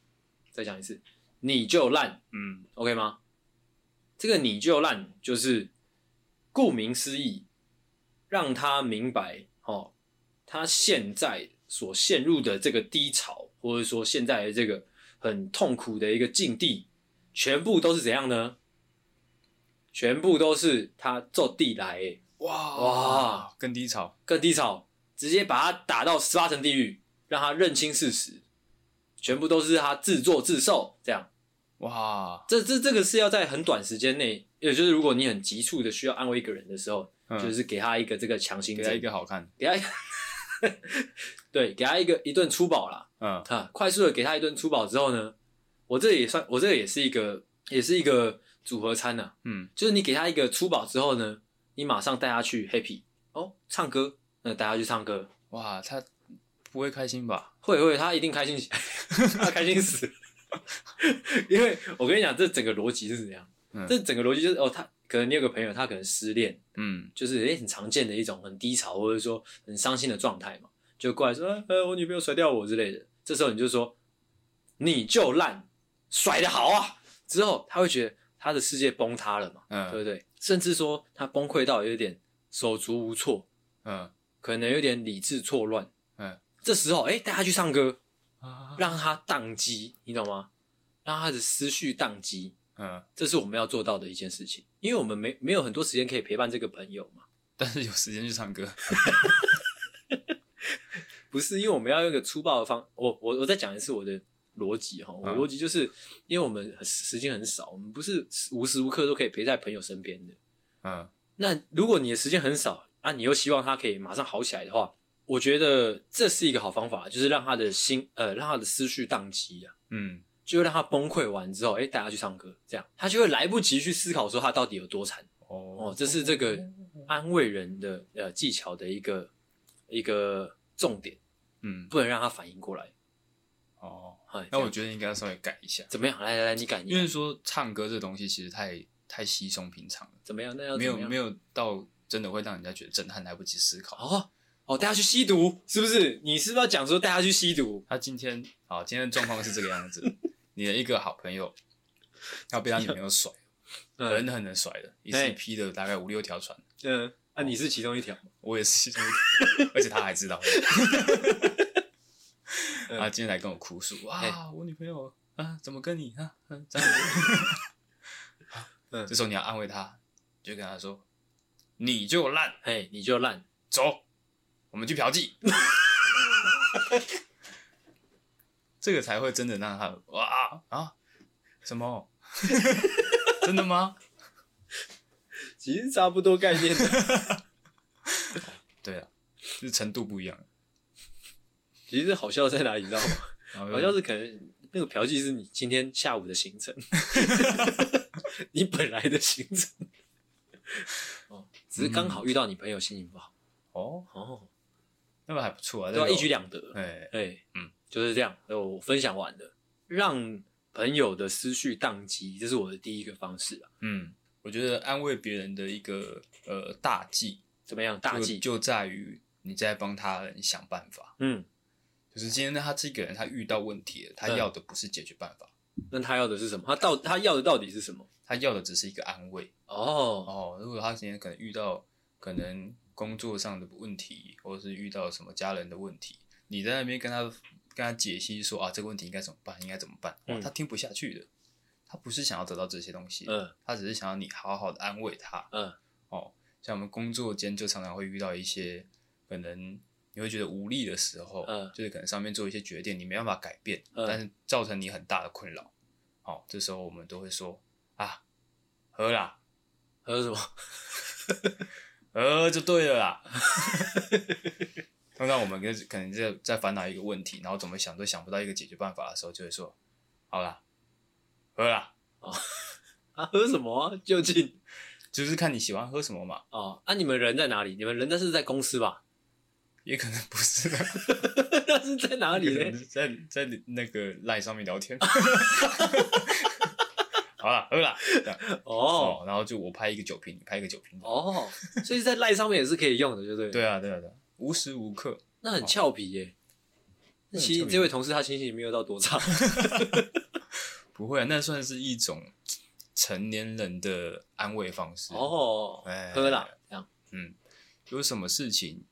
再讲一次，“你就烂”，
嗯
，OK 吗？这个“你就烂”就是顾名思义，让他明白哦，他现在所陷入的这个低潮，或者说现在的这个很痛苦的一个境地，全部都是怎样呢？全部都是他做地来，
哇
哇，
更低潮，
更低潮。直接把他打到十八层地狱，让他认清事实，全部都是他自作自受，这样，
哇，
这这这个是要在很短时间内，也就是如果你很急促的需要安慰一个人的时候，
嗯、
就是给他一个这个强心针，
给他一个好看，
给他一个，<laughs> 对，给他一个一顿粗暴啦，
嗯，
他，快速的给他一顿粗饱之后呢，我这也算，我这个也是一个，也是一个组合餐呐、啊，
嗯，
就是你给他一个粗饱之后呢，你马上带他去 happy 哦，唱歌。那带他去唱歌，
哇，他不会开心吧？
会会，他一定开心，<laughs> 他开心死。<laughs> 因为我跟你讲，这整个逻辑是怎样？
嗯、
这整个逻辑就是哦，他可能你有个朋友，他可能失恋，
嗯，
就是诶很常见的一种很低潮或者说很伤心的状态嘛，就过来说，呃，我女朋友甩掉我之类的。这时候你就说，你就烂，甩的好啊！之后他会觉得他的世界崩塌了嘛，
嗯，
对不对？甚至说他崩溃到有点手足无措，
嗯。
可能有点理智错乱，
嗯，
这时候，哎、欸，带他去唱歌，
啊，
让他宕机，你懂吗？让他的思绪宕机，
嗯，
这是我们要做到的一件事情，因为我们没没有很多时间可以陪伴这个朋友嘛，
但是有时间去唱歌，<laughs>
不是，因为我们要用一个粗暴的方，我我我再讲一次我的逻辑哈，我逻辑就是、嗯、因为我们时间很少，我们不是无时无刻都可以陪在朋友身边的，
嗯，
那如果你的时间很少。啊，你又希望他可以马上好起来的话，我觉得这是一个好方法，就是让他的心，呃，让他的思绪宕机啊，
嗯，
就让他崩溃完之后，哎，带他去唱歌，这样他就会来不及去思考说他到底有多惨。
哦，
哦，这是这个安慰人的呃技巧的一个一个重点，
嗯，
不能让他反应过来。
哦，
哎，
那我觉得应该要稍微改一下。
怎么样？来来来，你改，
因为说唱歌这东西其实太太稀松平常了。
怎么样？那要
没有没有到。真的会让人家觉得震撼，来不及思考。
哦哦，带他去吸毒是不是？你是不是要讲说带他去吸毒？
他今天好，今天的状况是这个样子。<laughs> 你的一个好朋友要被他女朋友甩，狠狠的甩了，一次劈了大概五六条船。
嗯，啊，你是其中一条，
我也是其中一条，<laughs> 而且他还知道。他今天来跟我哭诉，哇，我女朋友啊，怎么跟你啊？<laughs> 这样子。<laughs> 嗯，这时候你要安慰他，就跟他说。你就烂，
嘿，你就烂，
走，我们去嫖妓，<laughs> 这个才会真的让他哇啊什么？真的吗？
其实差不多概念的。
对啊，就是程度不一样。
其实好笑在哪里，你知道吗？<laughs> 好笑是可能那个嫖妓是你今天下午的行程，<laughs> 你本来的行程。哦，只是刚好遇到你朋友心情不好。
哦
哦，
那么还不错啊，
对吧？一举两得。
哎
哎，嗯，就是这样。我分享完了，让朋友的思绪宕机，这是我的第一个方式啊。
嗯，我觉得安慰别人的一个呃大忌
怎么样？大忌
就在于你在帮他人想办法。
嗯，
就是今天他这个人他遇到问题了，他要的不是解决办法，
那他要的是什么？他到他要的到底是什么？
他要的只是一个安慰。
哦
哦，如果他今天可能遇到可能工作上的问题，或者是遇到什么家人的问题，你在那边跟他跟他解析说啊，这个问题应该怎么办，应该怎么办？哇，他听不下去的，他不是想要得到这些东西，
嗯，
他只是想要你好好的安慰他，
嗯，
哦，像我们工作间就常常会遇到一些可能你会觉得无力的时候，
嗯，
就是可能上面做一些决定，你没办法改变，
嗯，
但是造成你很大的困扰，哦，这时候我们都会说啊，喝啦。
喝什么？<laughs>
喝就对了啦。通常我们跟可能在在烦恼一个问题，然后怎么想都想不到一个解决办法的时候，就会说：“好啦，喝啦。”
哦，啊，喝什么啊？究竟 <laughs>
就是看你喜欢喝什么嘛。
哦，啊，你们人在哪里？你们人在是在公司吧？
也可能不是。
那 <laughs> 是在哪里呢？
在在那个赖上面聊天。<laughs> 好了，喝了。
哦
哦，然后就我拍一个酒瓶，你拍一个酒瓶。
哦，所以在赖上面也是可以用的，对不对？
对啊，对啊，对啊，无时无刻。
那很俏皮耶。那其实这位同事他心情没有到多差。<laughs>
不会啊，那算是一种成年人的安慰方式。
哦，喝了这样。
嗯，有什么事情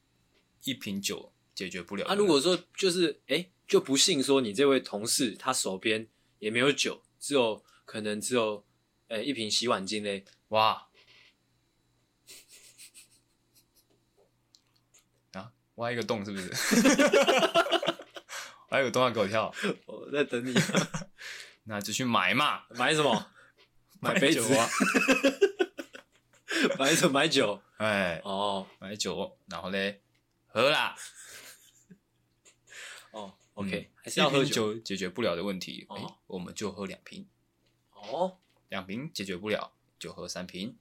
一瓶酒解决不了？
啊，如果说就是哎，就不信说你这位同事他手边也没有酒，只有可能只有诶一瓶洗碗精嘞。
哇！啊挖一个洞是不是？<laughs> 挖一个洞要给我跳。
我在等你。<laughs>
那就去买嘛。
买什么？<laughs> 买杯子啊。买什么？买酒。
哎。
哦，
买酒，然后嘞，喝啦。<laughs>
哦，OK，还是要喝酒
解决不了的问题，哎，我们就喝两瓶。
哦。两
瓶解决不了，就喝三瓶。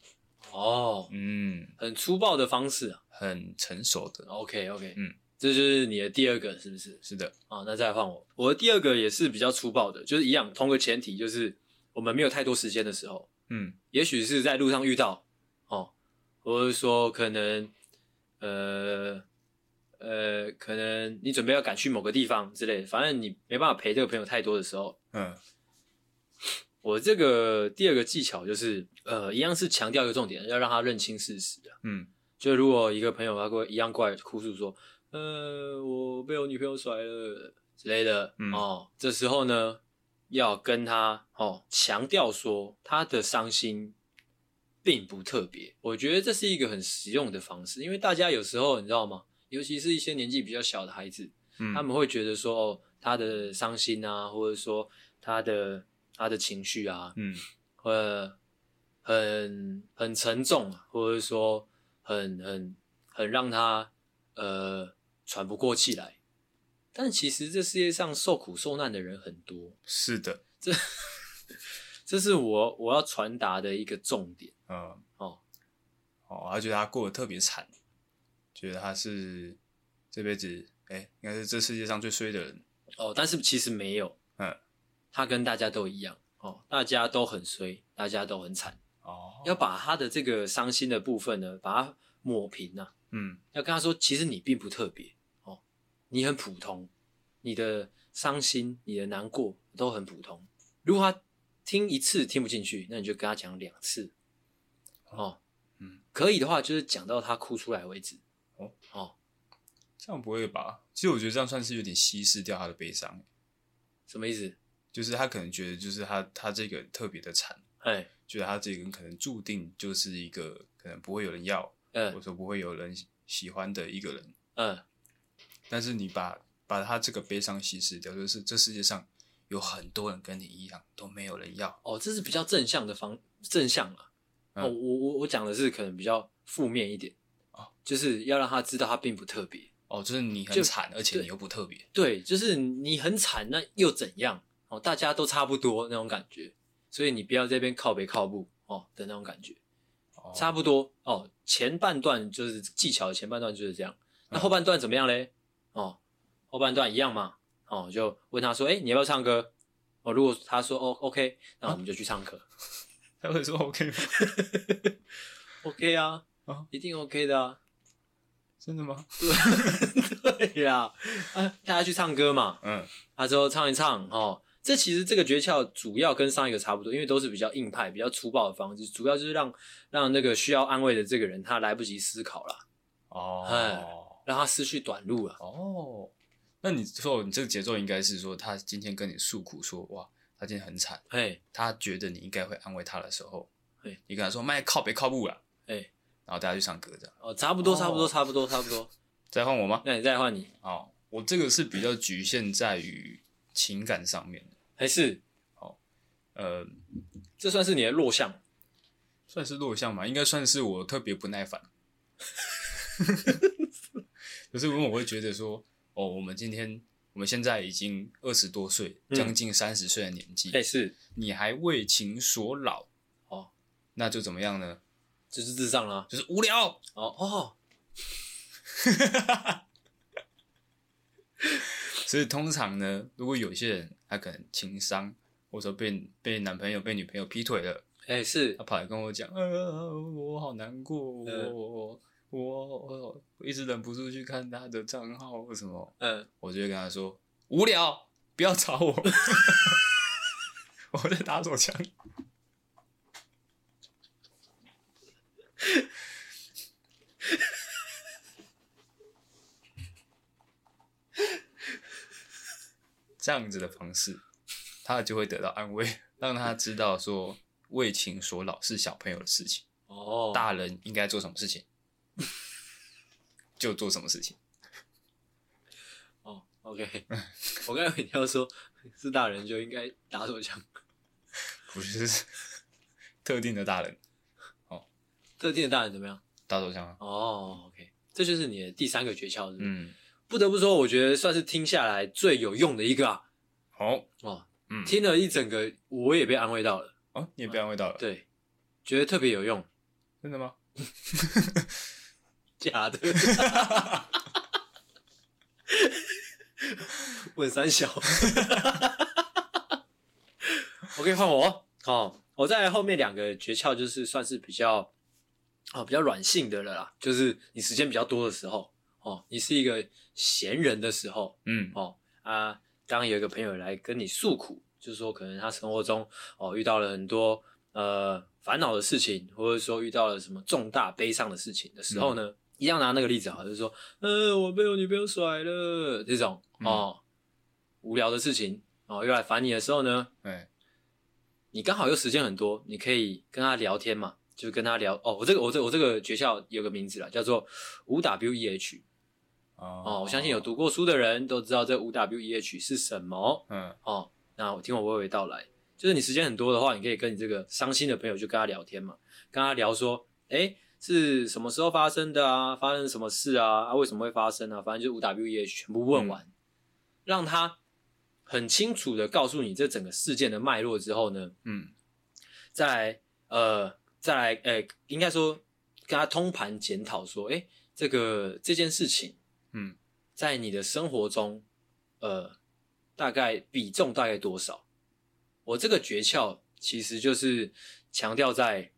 哦，
嗯，
很粗暴的方式啊，
很成熟的。
OK OK，
嗯，
这就是你的第二个，是不是？
是的。
啊，那再换我，我的第二个也是比较粗暴的，就是一样，同个前提，就是我们没有太多时间的时候，
嗯，
也许是在路上遇到，哦，或者说可能，呃呃，可能你准备要赶去某个地方之类的，反正你没办法陪这个朋友太多的时候，
嗯。
我这个第二个技巧就是，呃，一样是强调一个重点，要让他认清事实啊。
嗯，
就如果一个朋友他过一样过来哭诉说，呃，我被我女朋友甩了之类的，
嗯、
哦，这时候呢，要跟他哦强调说他的伤心并不特别。我觉得这是一个很实用的方式，因为大家有时候你知道吗？尤其是一些年纪比较小的孩子，
嗯、
他们会觉得说，哦，他的伤心啊，或者说他的。他的情绪啊，
嗯，
呃，很很沉重，或者说很很很让他呃喘不过气来。但其实这世界上受苦受难的人很多，
是的，
这 <laughs> 这是我我要传达的一个重点。
嗯，
哦
哦，他觉得他过得特别惨，觉得他是这辈子哎，应该是这世界上最衰的人。
哦，但是其实没有，
嗯。
他跟大家都一样哦，大家都很衰，大家都很惨
哦。
要把他的这个伤心的部分呢，把它抹平啊。
嗯，
要跟他说，其实你并不特别哦，你很普通，你的伤心、你的难过都很普通。如果他听一次听不进去，那你就跟他讲两次哦。
嗯，
可以的话，就是讲到他哭出来为止。
这样不会吧？其实我觉得这样算是有点稀释掉他的悲伤。
什么意思？
就是他可能觉得，就是他他这个人特别的惨，
哎，
觉得他这个人可能注定就是一个可能不会有人要，
嗯，
或者说不会有人喜欢的一个人，
嗯。
但是你把把他这个悲伤稀释掉，就是这世界上有很多人跟你一样都没有人要。
哦，这是比较正向的方正向啊。
嗯、
哦，我我我讲的是可能比较负面一点
哦，
就是要让他知道他并不特别。
哦，就是你很惨，而且你又不特别。
对，就是你很惨，那又怎样？哦，大家都差不多那种感觉，所以你不要这边靠北靠步哦的那种感觉，
哦、
差不多哦。前半段就是技巧前半段就是这样，那后半段怎么样嘞？哦，后半段一样嘛。哦，就问他说：“哎、欸，你要不要唱歌？”哦，如果他说：“哦，OK”，那我们就去唱歌。啊、<laughs>
他会说 OK 吗？<laughs>
OK 啊，
啊，
一定 OK 的啊。
真的吗？
对。<laughs> 对呀，啊，大家去唱歌嘛。
嗯，
他之后唱一唱哦。这其实这个诀窍主要跟上一个差不多，因为都是比较硬派、比较粗暴的方式，主要就是让让那个需要安慰的这个人他来不及思考了，
哦，
让他思绪短路了。
哦，那你说你这个节奏应该是说，他今天跟你诉苦说，哇，他今天很惨，
嘿，
他觉得你应该会安慰他的时候，
嘿，
你跟他说，卖靠别靠步了，
哎，
然后大家去唱歌这样，
哦，差不多，差不多，差不多，差不多，<laughs>
再换我吗？
那你再换你，
哦，我这个是比较局限在于情感上面的。
还是，
哦，呃，
这算是你的弱项，
算是弱项嘛？应该算是我特别不耐烦。<laughs> 可是因为我会觉得说，哦，我们今天我们现在已经二十多岁，将近三十岁的年纪，
哎、嗯，是，
你还为情所老，
哦，
那就怎么样呢？
就是智障了，
就是无聊。
哦哦。<laughs>
所以通常呢，如果有些人他可能情商或者说被被男朋友、被女朋友劈腿了，
哎、欸，是
他跑来跟我讲，呃，我好难过，我我我我一直忍不住去看他的账号或什么，嗯，我就会跟他说，无聊，不要吵我，<laughs> 我在打手枪。<laughs> 这样子的方式，他就会得到安慰，让他知道说为情所扰是小朋友的事情。
哦，
大人应该做什么事情就做什么事情。
哦，OK，我刚才要说是大人就应该打手枪，<laughs>
不是特定的大人。哦，
特定的大人怎么样？
打手枪
哦，OK，这就是你的第三个诀窍，
嗯。
不得不说，我觉得算是听下来最有用的一个啊。
好
哦，
嗯，
听了一整个，我也被安慰到了。
哦，你也被安慰到了？
对，觉得特别有用。
真的吗？<laughs>
假的。问三小。OK，换我。哦，我在后面两个诀窍就是算是比较，哦，比较软性的了啦。就是你时间比较多的时候。哦，你是一个闲人的时候，
嗯，
哦啊，当有一个朋友来跟你诉苦，就是说可能他生活中哦遇到了很多呃烦恼的事情，或者说遇到了什么重大悲伤的事情的时候呢，嗯、一样拿那个例子啊，就是说，呃，我被我女朋友甩了这种哦、嗯、无聊的事情哦又来烦你的时候呢，
哎，
你刚好又时间很多，你可以跟他聊天嘛，就跟他聊哦，我这个我这我这个学校有个名字啦，叫做五 W E H。哦，我相信有读过书的人都知道这五 W E H 是什么。
嗯，
哦，那我听我娓娓道来，就是你时间很多的话，你可以跟你这个伤心的朋友就跟他聊天嘛，跟他聊说，诶，是什么时候发生的啊？发生什么事啊？啊，为什么会发生啊？反正就五 W E H 全部问完，嗯，让他很清楚的告诉你这整个事件的脉络之后呢，
嗯，
再来，呃，再来，诶，应该说跟他通盘检讨说，诶，这个这件事情。
嗯，
在你的生活中，呃，大概比重大概多少？我这个诀窍其实就是强调在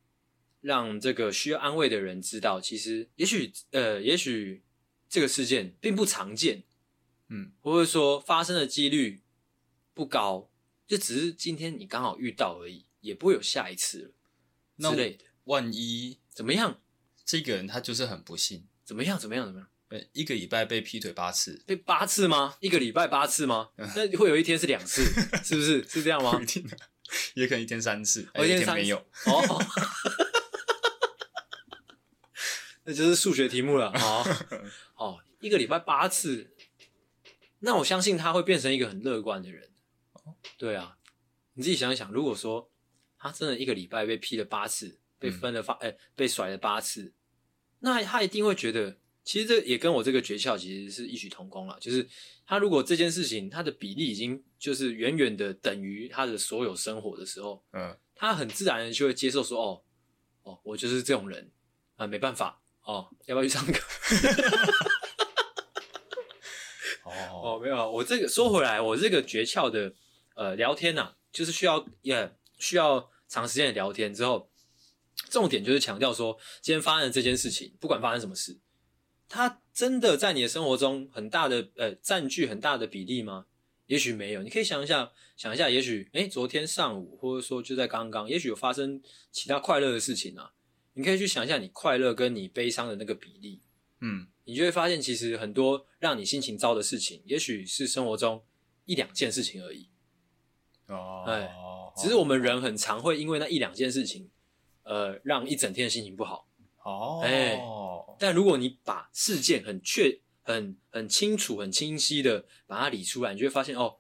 让这个需要安慰的人知道，其实也许呃，也许这个事件并不常见，
嗯，
或者说发生的几率不高，就只是今天你刚好遇到而已，也不会有下一次了之类的。
万一
怎么样？
这个人他就是很不幸，
怎么样？怎么样？怎么样？
一个礼拜被劈腿八次，
被八次吗？一个礼拜八次吗？那会有一天是两次，<laughs> 是不是？是这样吗？
不一定啊，也可能一天三次，
哦、一天
没有。
哦，<laughs> 那就是数学题目了。哦，哦，一个礼拜八次，那我相信他会变成一个很乐观的人。对啊，你自己想一想，如果说他真的一个礼拜被劈了八次，被分了发，哎、嗯欸，被甩了八次，那他一定会觉得。其实这也跟我这个诀窍其实是异曲同工了，就是他如果这件事情他的比例已经就是远远的等于他的所有生活的时候，
嗯，
他很自然的就会接受说，哦，哦，我就是这种人啊，没办法，哦，要不要去唱歌？<laughs>
哦
哦，没有，我这个说回来，我这个诀窍的呃聊天呐、啊，就是需要也需要长时间的聊天之后，重点就是强调说，今天发生的这件事情，不管发生什么事。它真的在你的生活中很大的呃占据很大的比例吗？也许没有，你可以想一下，想一下，也许诶昨天上午或者说就在刚刚，也许有发生其他快乐的事情啊。你可以去想一下你快乐跟你悲伤的那个比例，
嗯，
你就会发现其实很多让你心情糟的事情，也许是生活中一两件事情而已。
哦，
哎，只是我们人很常会因为那一两件事情，呃，让一整天的心情不好。
哦，
哎。但如果你把事件很确、很很清楚、很清晰的把它理出来，你就会发现哦，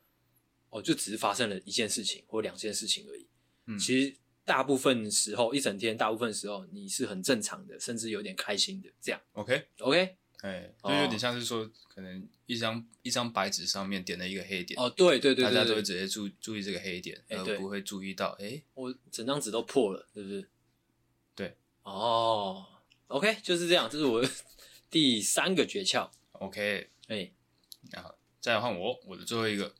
哦，就只是发生了一件事情或两件事情而已。
嗯，
其实大部分时候，一整天大部分时候你是很正常的，甚至有点开心的。这样
，OK
OK，
哎，就有点像是说，可能一张一张白纸上面点了一个黑点。
哦，对对对，对，对，
大家都会直接注注意这个黑点，
欸、
而不会注意到，哎、欸，
我整张纸都破了，是不是？
对，
哦。OK，就是这样，这是我的第三个诀窍。
OK，
哎，
然后再来换我，我的最后一个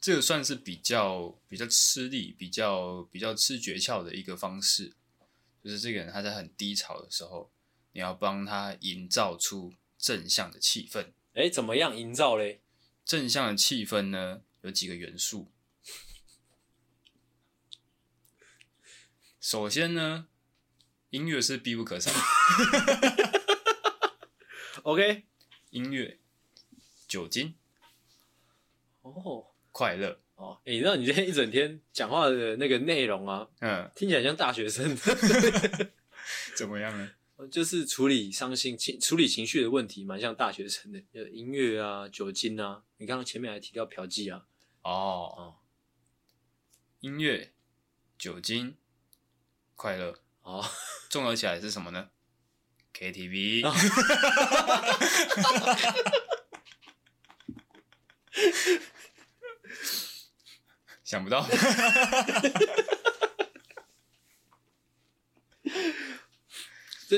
这个算是比较比较吃力、比较比较吃诀窍的一个方式，就是这个人他在很低潮的时候，你要帮他营造出正向的气氛。
哎，怎么样营造嘞？
正向的气氛呢，有几个元素。首先呢，音乐是必不可少的。
OK，<laughs>
音乐、酒精，
哦，
快乐，
哦，哎，你知道你今天一整天讲话的那个内容啊，
嗯，
听起来像大学生。<laughs>
怎么样呢？
就是处理伤心情、处理情绪的问题，蛮像大学生的。有音乐啊，酒精啊，你刚刚前面还提到嫖妓啊。
哦哦，音乐、酒精。快乐
哦，
综合起来是什么呢？KTV，
哦、<laughs>
想不到，<laughs>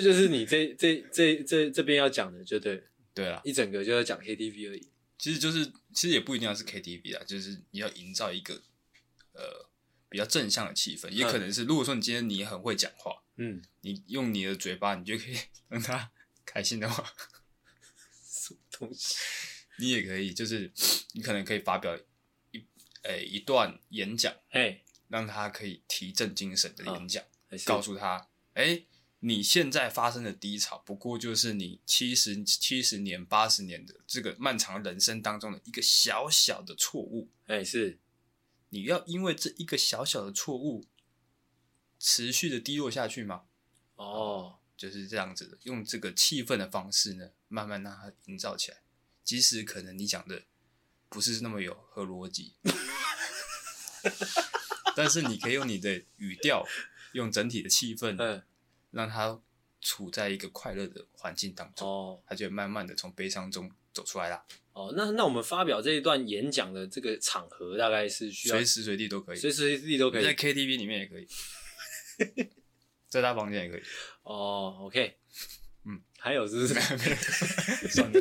这就是你这这这这这边要讲的，就对，
对啊，
一整个就要讲 KTV 而已。
其实就是，其实也不一定要是 KTV 啊，就是你要营造一个呃。比较正向的气氛，也可能是，如果说你今天你很会讲话，嗯，你用你的嘴巴，你就可以 <laughs> 让他开心的话，<laughs>
什么东西？<laughs>
你也可以，就是你可能可以发表一诶、欸、一段演讲，哎，让他可以提振精神的演讲，嗯、告诉他，哎、欸，你现在发生的低潮，不过就是你七十七十年八十年的这个漫长人生当中的一个小小的错误，
哎，是。
你要因为这一个小小的错误，持续的低落下去吗？
哦，
就是这样子的，用这个气氛的方式呢，慢慢让它营造起来。即使可能你讲的不是那么有合逻辑，<laughs> 但是你可以用你的语调，用整体的气氛，嗯，让他处在一个快乐的环境当中，哦，他就慢慢的从悲伤中走出来了。
哦，那那我们发表这一段演讲的这个场合，大概是需要
随时随地都可以，
随时随地都可以，
在 KTV 里面也可以，<laughs> 在他房间也可以。
哦，OK，
嗯，<laughs>
还有是不是？<laughs>
算了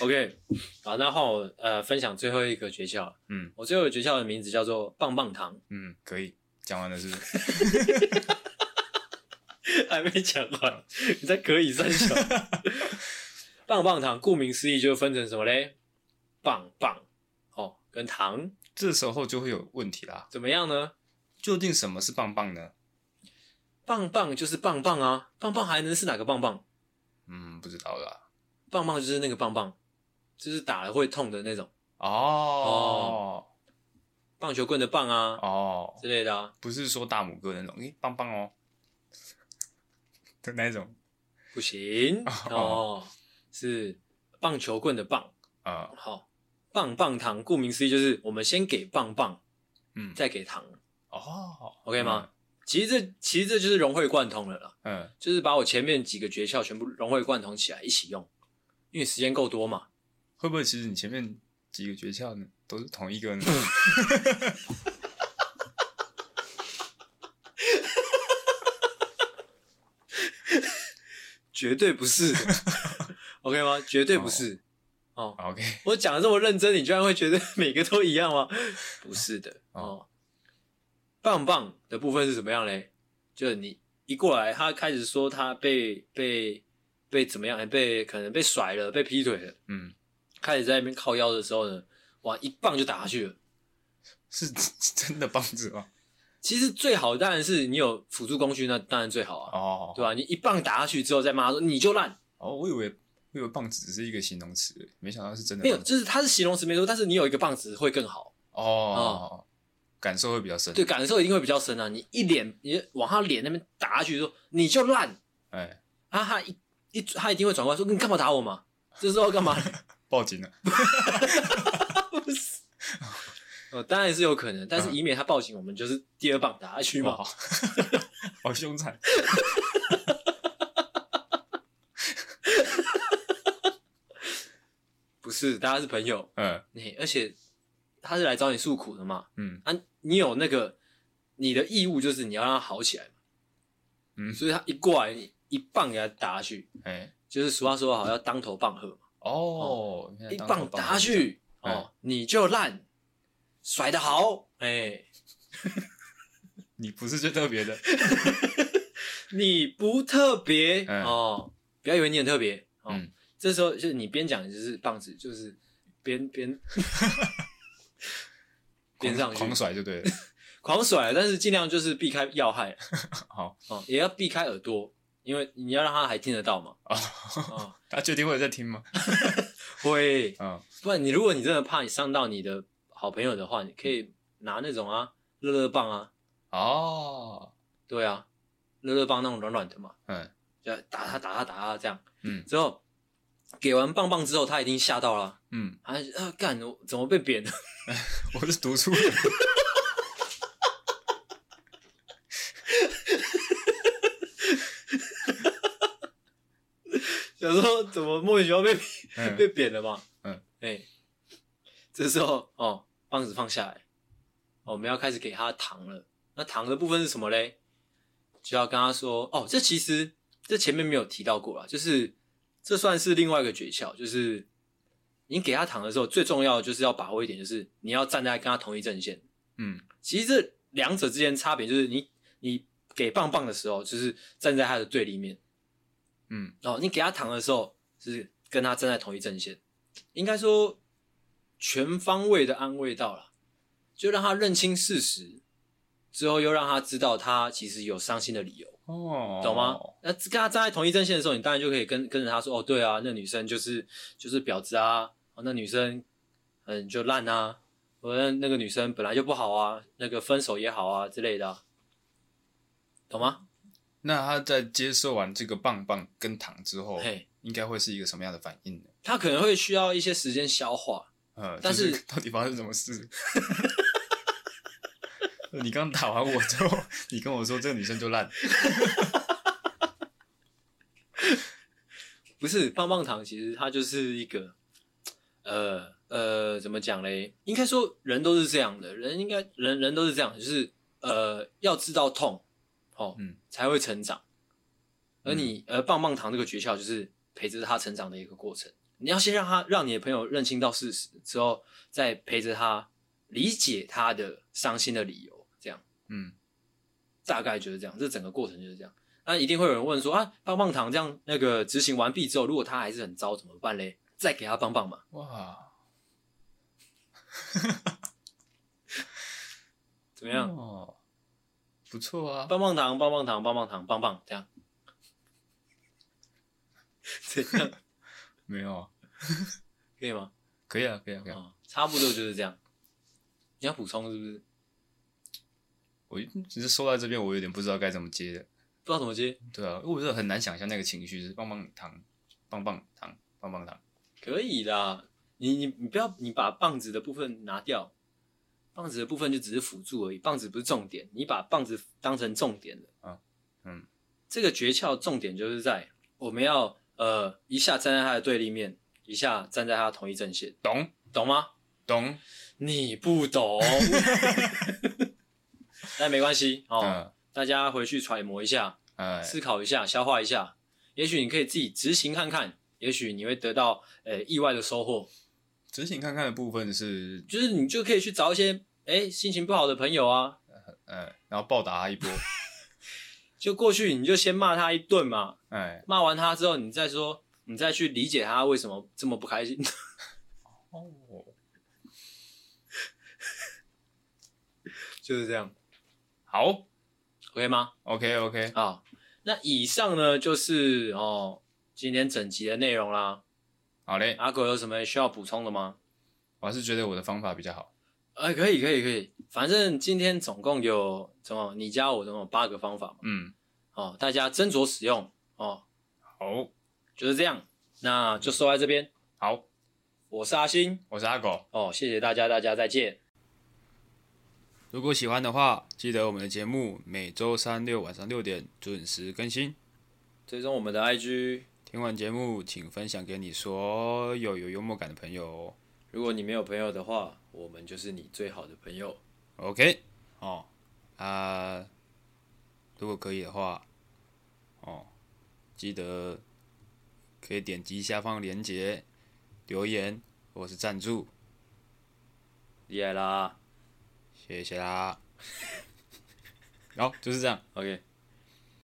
，OK，好，那换我呃分享最后一个诀窍。嗯，我最后一个诀窍的名字叫做棒棒糖。
嗯，可以，讲完了是不是？
还没讲完，你在可以三小。<laughs> 棒棒糖，顾名思义就分成什么嘞？棒棒哦，跟糖，
这时候就会有问题啦。
怎么样呢？
究竟什么是棒棒呢？
棒棒就是棒棒啊，棒棒还能是哪个棒棒？
嗯，不知道啦。
棒棒就是那个棒棒，就是打了会痛的那种
哦，哦，
棒球棍的棒啊，
哦
之类的啊，
不是说大拇哥那种，诶，棒棒哦的那种，
不行哦。哦是棒球棍的棒
啊，
好，棒棒糖，顾名思义就是我们先给棒棒，
嗯，
再给糖
哦
，OK 吗？其实这其实这就是融会贯通了啦，
嗯，
就是把我前面几个诀窍全部融会贯通起来一起用，因为时间够多嘛。
会不会其实你前面几个诀窍呢都是同一个呢？<laughs>
绝对不是。<laughs> OK 吗？绝对不是。哦，
哦，OK。
我讲的这么认真，你居然会觉得每个都一样吗？<laughs> 不是的。哦，哦，棒棒的部分是怎么样嘞？就是你一过来，他开始说他被被被怎么样？被可能被甩了，被劈腿了。
嗯。
开始在那边靠腰的时候呢，哇，一棒就打下去了。
是 <laughs> 真的棒子吗？
其实最好当然是你有辅助工具，那当然最好啊。
哦。
对吧？你一棒打下去之后，再骂说你就烂。
哦，我以为。我以为棒子只是一个形容词，没想到是真的。
没有，就是它是形容词没错，但是你有一个棒子会更好
哦、嗯，感受会比较深。
对，感受一定会比较深啊！你一脸，你往他脸那边打下去说，你就烂，
哎、欸，
啊，他一一他一定会转过来说，你干嘛打我嘛？这时候干嘛？<laughs>
报警了？<laughs>
不是，哦，当然是有可能，但是以免他报警，我们就是第二棒打下去嘛。
好，<laughs> 好凶残。
不是，大家是朋友。
嗯，你
而且他是来找你诉苦的嘛。
嗯
啊，你有那个你的义务，就是你要让他好起来嘛。
嗯，
所以他一过来，你一棒给他打下去。
哎、欸，
就是俗话说好，要当头棒喝嘛。
哦，
一棒打下去，哦，你就烂。甩的好，哎、欸，<laughs>
你不是最特别的，<laughs>
你不特别、
嗯、
哦，不要以为你很特别。哦。
嗯、
这时候就是你边讲就是棒子，就是边边 <laughs> 边上去。
狂甩就对了，
狂甩，但是尽量就是避开要害，
好。
哦，也要避开耳朵，因为你要让他还听得到嘛。
哦，
哦。
他确定会在听吗？
会，
嗯，
不然你如果你真的怕你伤到你的好朋友的话，你可以拿那种啊乐乐棒啊，
哦，
对啊，乐乐棒那种软软的嘛，
嗯，
就打他打他打他这样，
嗯，
之后给完棒棒之后，他已经吓到了，
嗯，
他啊干，我怎么被扁了？<laughs>
我是读书人。
小时候怎么莫名其妙被、
嗯、<laughs>
被扁了嘛？
嗯，
哎、欸，这时候哦，棒子放下来，哦，我们要开始给他糖了。那糖的部分是什么嘞？就要跟他说哦，这其实这前面没有提到过啦，就是这算是另外一个诀窍，就是你给他糖的时候，最重要的就是要把握一点，就是你要站在跟他同一阵线。
嗯，
其实这两者之间差别就是你你给棒棒的时候，就是站在他的对立面。
嗯，
哦，你给他糖的时候是跟他站在同一阵线，应该说全方位的安慰到了，就让他认清事实，之后又让他知道他其实有伤心的理由，
哦，
懂吗？那跟他站在同一阵线的时候，你当然就可以跟跟着他说，哦，对啊，那女生就是就是婊子啊，哦，那女生嗯就烂啊，我那那个女生本来就不好啊，那个分手也好啊之类的啊，懂吗？
那他在接受完这个棒棒跟糖之后，
嘿，
应该会是一个什么样的反应呢？
他可能会需要一些时间消化，
呃，
但是，
就是到底发生什么事？<laughs> 你刚打完我之后，你跟我说这个女生就烂，<laughs>
不是棒棒糖，其实它就是一个，呃呃，怎么讲嘞？应该说人都是这样的，人应该人人都是这样，就是呃要知道痛。哦，
嗯，
才会成长。而你，而棒棒糖这个诀窍就是陪着他成长的一个过程。你要先让他，让你的朋友认清到事实之后，再陪着他理解他的伤心的理由。这样，
嗯，
大概就是这样。这整个过程就是这样。那一定会有人问说啊，棒棒糖这样那个执行完毕之后，如果他还是很糟怎么办嘞？再给他棒棒嘛。
哇，<laughs>
怎么样？
哦不错啊，
棒棒糖，棒棒糖，棒棒糖，棒棒，这样，<laughs> 怎样？
没有啊，
可以吗？
可以啊，可以啊，可以啊。
哦，差不多就是这样。你要补充是不是？
我只是说到这边，我有点不知道该怎么接的。
不知道怎么接？
对啊，我觉得很难想象那个情绪是棒棒糖，棒棒糖，棒棒糖。
可以啦，你你你不要，你把棒子的部分拿掉。棒子的部分就只是辅助而已，棒子不是重点。你把棒子当成重点了
啊，嗯，
这个诀窍重点就是在我们要呃一下站在他的对立面，一下站在他同一阵线，
懂
懂吗？
懂？
你不懂，<laughs> 但没关系哦、嗯，大家回去揣摩一下，
哎，
思考一下，消化一下，也许你可以自己执行看看，也许你会得到呃意外的收获。
执行看看的部分是，
就是你就可以去找一些哎、欸、心情不好的朋友啊，
呃，然后暴打他一波，<laughs>
就过去你就先骂他一顿嘛，
哎，
骂完他之后，你再说，你再去理解他为什么这么不开心。
哦，<laughs>
就是这样，
好
，OK 吗
？OK OK，
好，那以上呢就是哦今天整集的内容啦。
好嘞，
阿狗有什么需要补充的吗？
我还是觉得我的方法比较好。
哎、欸，可以，可以，可以。反正今天总共有什么？你加我总共有八个方法嘛。
嗯，
哦，大家斟酌使用哦。
好，
就是这样。那就说在这边。
好，
我是阿星，
我是阿狗。
哦，谢谢大家，大家再见。
如果喜欢的话，记得我们的节目每周三六晚上六点准时更新，
追踪我们的 IG。
听完节目，请分享给你所有有幽默感的朋友。
如果你没有朋友的话，我们就是你最好的朋友。
OK，哦，啊，如果可以的话，哦，记得可以点击下方链接留言或是赞助。
厉害啦！
谢谢啦。<laughs> 然后就是这样
，OK。